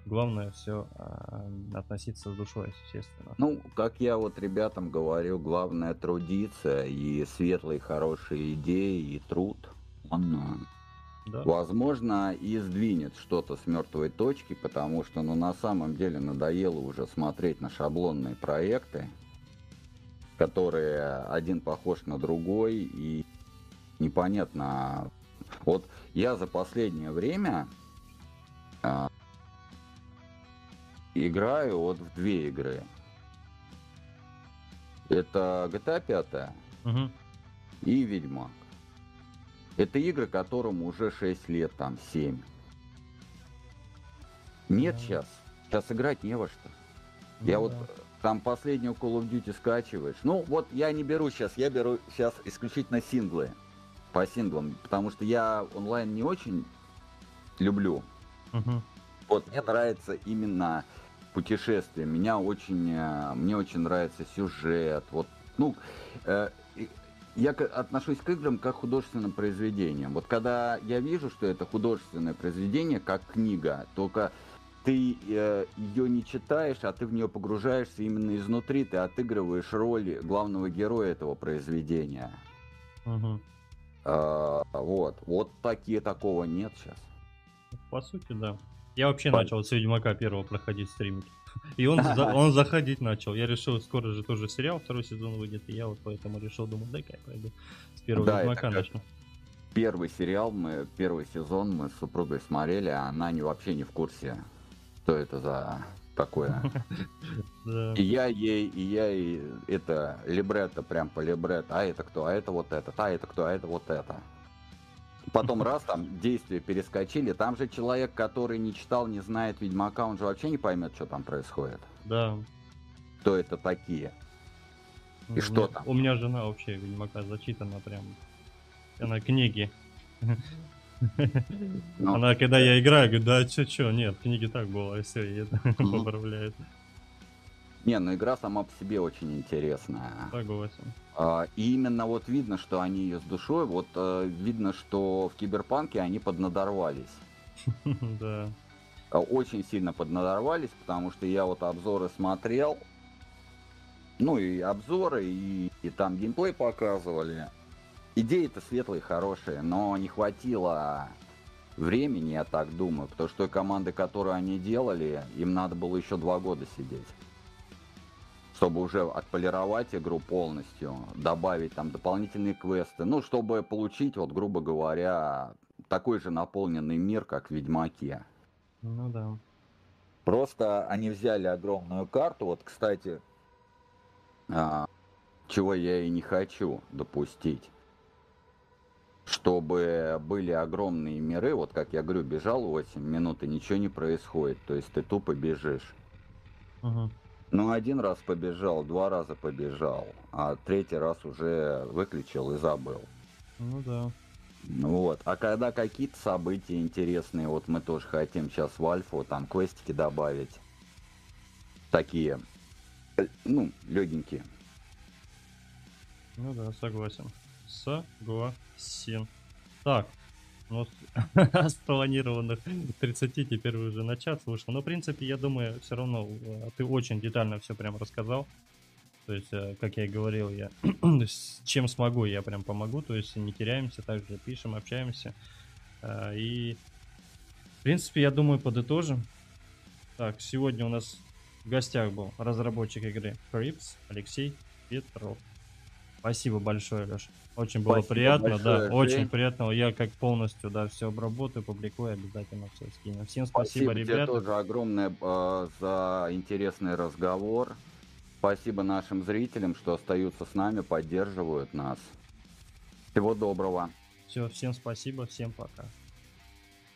Главное все а, относиться с душой, естественно. Ну, как я вот ребятам говорю, главное трудиться и светлые хорошие идеи и труд. Он, а, да. возможно, и сдвинет что-то с мертвой точки, потому что, ну, на самом деле надоело уже смотреть на шаблонные проекты, которые один похож на другой и непонятно. Вот я за последнее время играю вот в две игры. Это GTA 5 угу. и Ведьмак. Это игры, которым уже 6 лет, там 7. Нет да. сейчас. Сейчас играть не во что. Ну, Я да. вот там последнюю Call of Duty скачиваешь. Ну, вот я не беру сейчас, я беру сейчас исключительно синглы. По синглам, потому что я онлайн не очень люблю. Мгм. Вот мне нравится именно путешествие. Меня очень, э, мне очень нравится сюжет. Вот, ну, э, я отношусь к играм как к художественным произведениям. Вот когда я вижу, что это художественное произведение, как книга, только ты ее не читаешь, а ты в нее погружаешься именно изнутри, ты отыгрываешь роль главного героя этого произведения. Мгм. А, вот, вот такие такого нет сейчас. По сути, да. Я вообще Пон- начал с Ведьмака первого проходить стримить. И он, за- он заходить начал. Я решил, скоро же тоже сериал второй сезон выйдет. И я вот поэтому решил, думаю, дай-ка я пойду с первого Да, Ведьмака начну. Первый сериал, мы, первый сезон мы с супругой смотрели, а она не, вообще не в курсе, что это за такое. И я ей, и я ей, это, либретто, прям по либретто, а это кто, а это вот это, а это кто, а это вот это. Потом раз там действия перескочили, там же человек, который не читал, не знает Ведьмака, он же вообще не поймет, что там происходит. Да. Кто это такие. И У что меня- там? У меня жена вообще Ведьмака зачитана прям. Она книги. Ну, Она, когда я играю, говорит, да чё, чё, нет, книги так было, и все, и это поправляет. Не, ну игра сама по себе очень интересная. Согласен. А, И именно вот видно, что они ее с душой, вот э, видно, что в Киберпанке они поднадорвались. Да. А, Очень сильно поднадорвались, потому что я вот обзоры смотрел, ну и обзоры, и, и там геймплей показывали. Идеи-то светлые, хорошие, но не хватило времени, я так думаю, потому что той команды, которую они делали, им надо было еще два года сидеть чтобы уже отполировать игру полностью, добавить там дополнительные квесты, ну, чтобы получить, вот, грубо говоря, такой же наполненный мир, как в Ведьмаке. Ну да. Просто они взяли огромную карту, вот, кстати, а, чего я и не хочу допустить, чтобы были огромные миры, вот как я говорю, бежал 8 минут и ничего не происходит, то есть ты тупо бежишь. Мгм. Ну, один раз побежал, два раза побежал, а третий раз уже выключил и забыл. Ну да. Ну Вот. А когда какие-то события интересные, вот мы тоже хотим сейчас в Альфу там квестики добавить. Такие, э, ну, легенькие. Ну да, согласен. Согласен. Так, ну, с- с планированных 30 теперь уже на час вышло. Но, в принципе, я думаю, все равно э, ты очень детально все прям рассказал. То есть, э, как я и говорил, я чем смогу, я прям помогу. То есть, не теряемся, также пишем, общаемся. Э, И, в принципе, я думаю, подытожим. Так, сегодня у нас в гостях был разработчик игры Crips Алексей Петров. Спасибо большое, Леш. Очень было Спасибо приятно, да, большое, очень Жень. приятно. Я как полностью, да, все обработаю, публикую, обязательно все скину. Всем спасибо, тебе ребята. тоже огромное э, за интересный разговор. Спасибо нашим зрителям, что остаются с нами, поддерживают нас. Всего доброго. Все, всем спасибо, всем пока.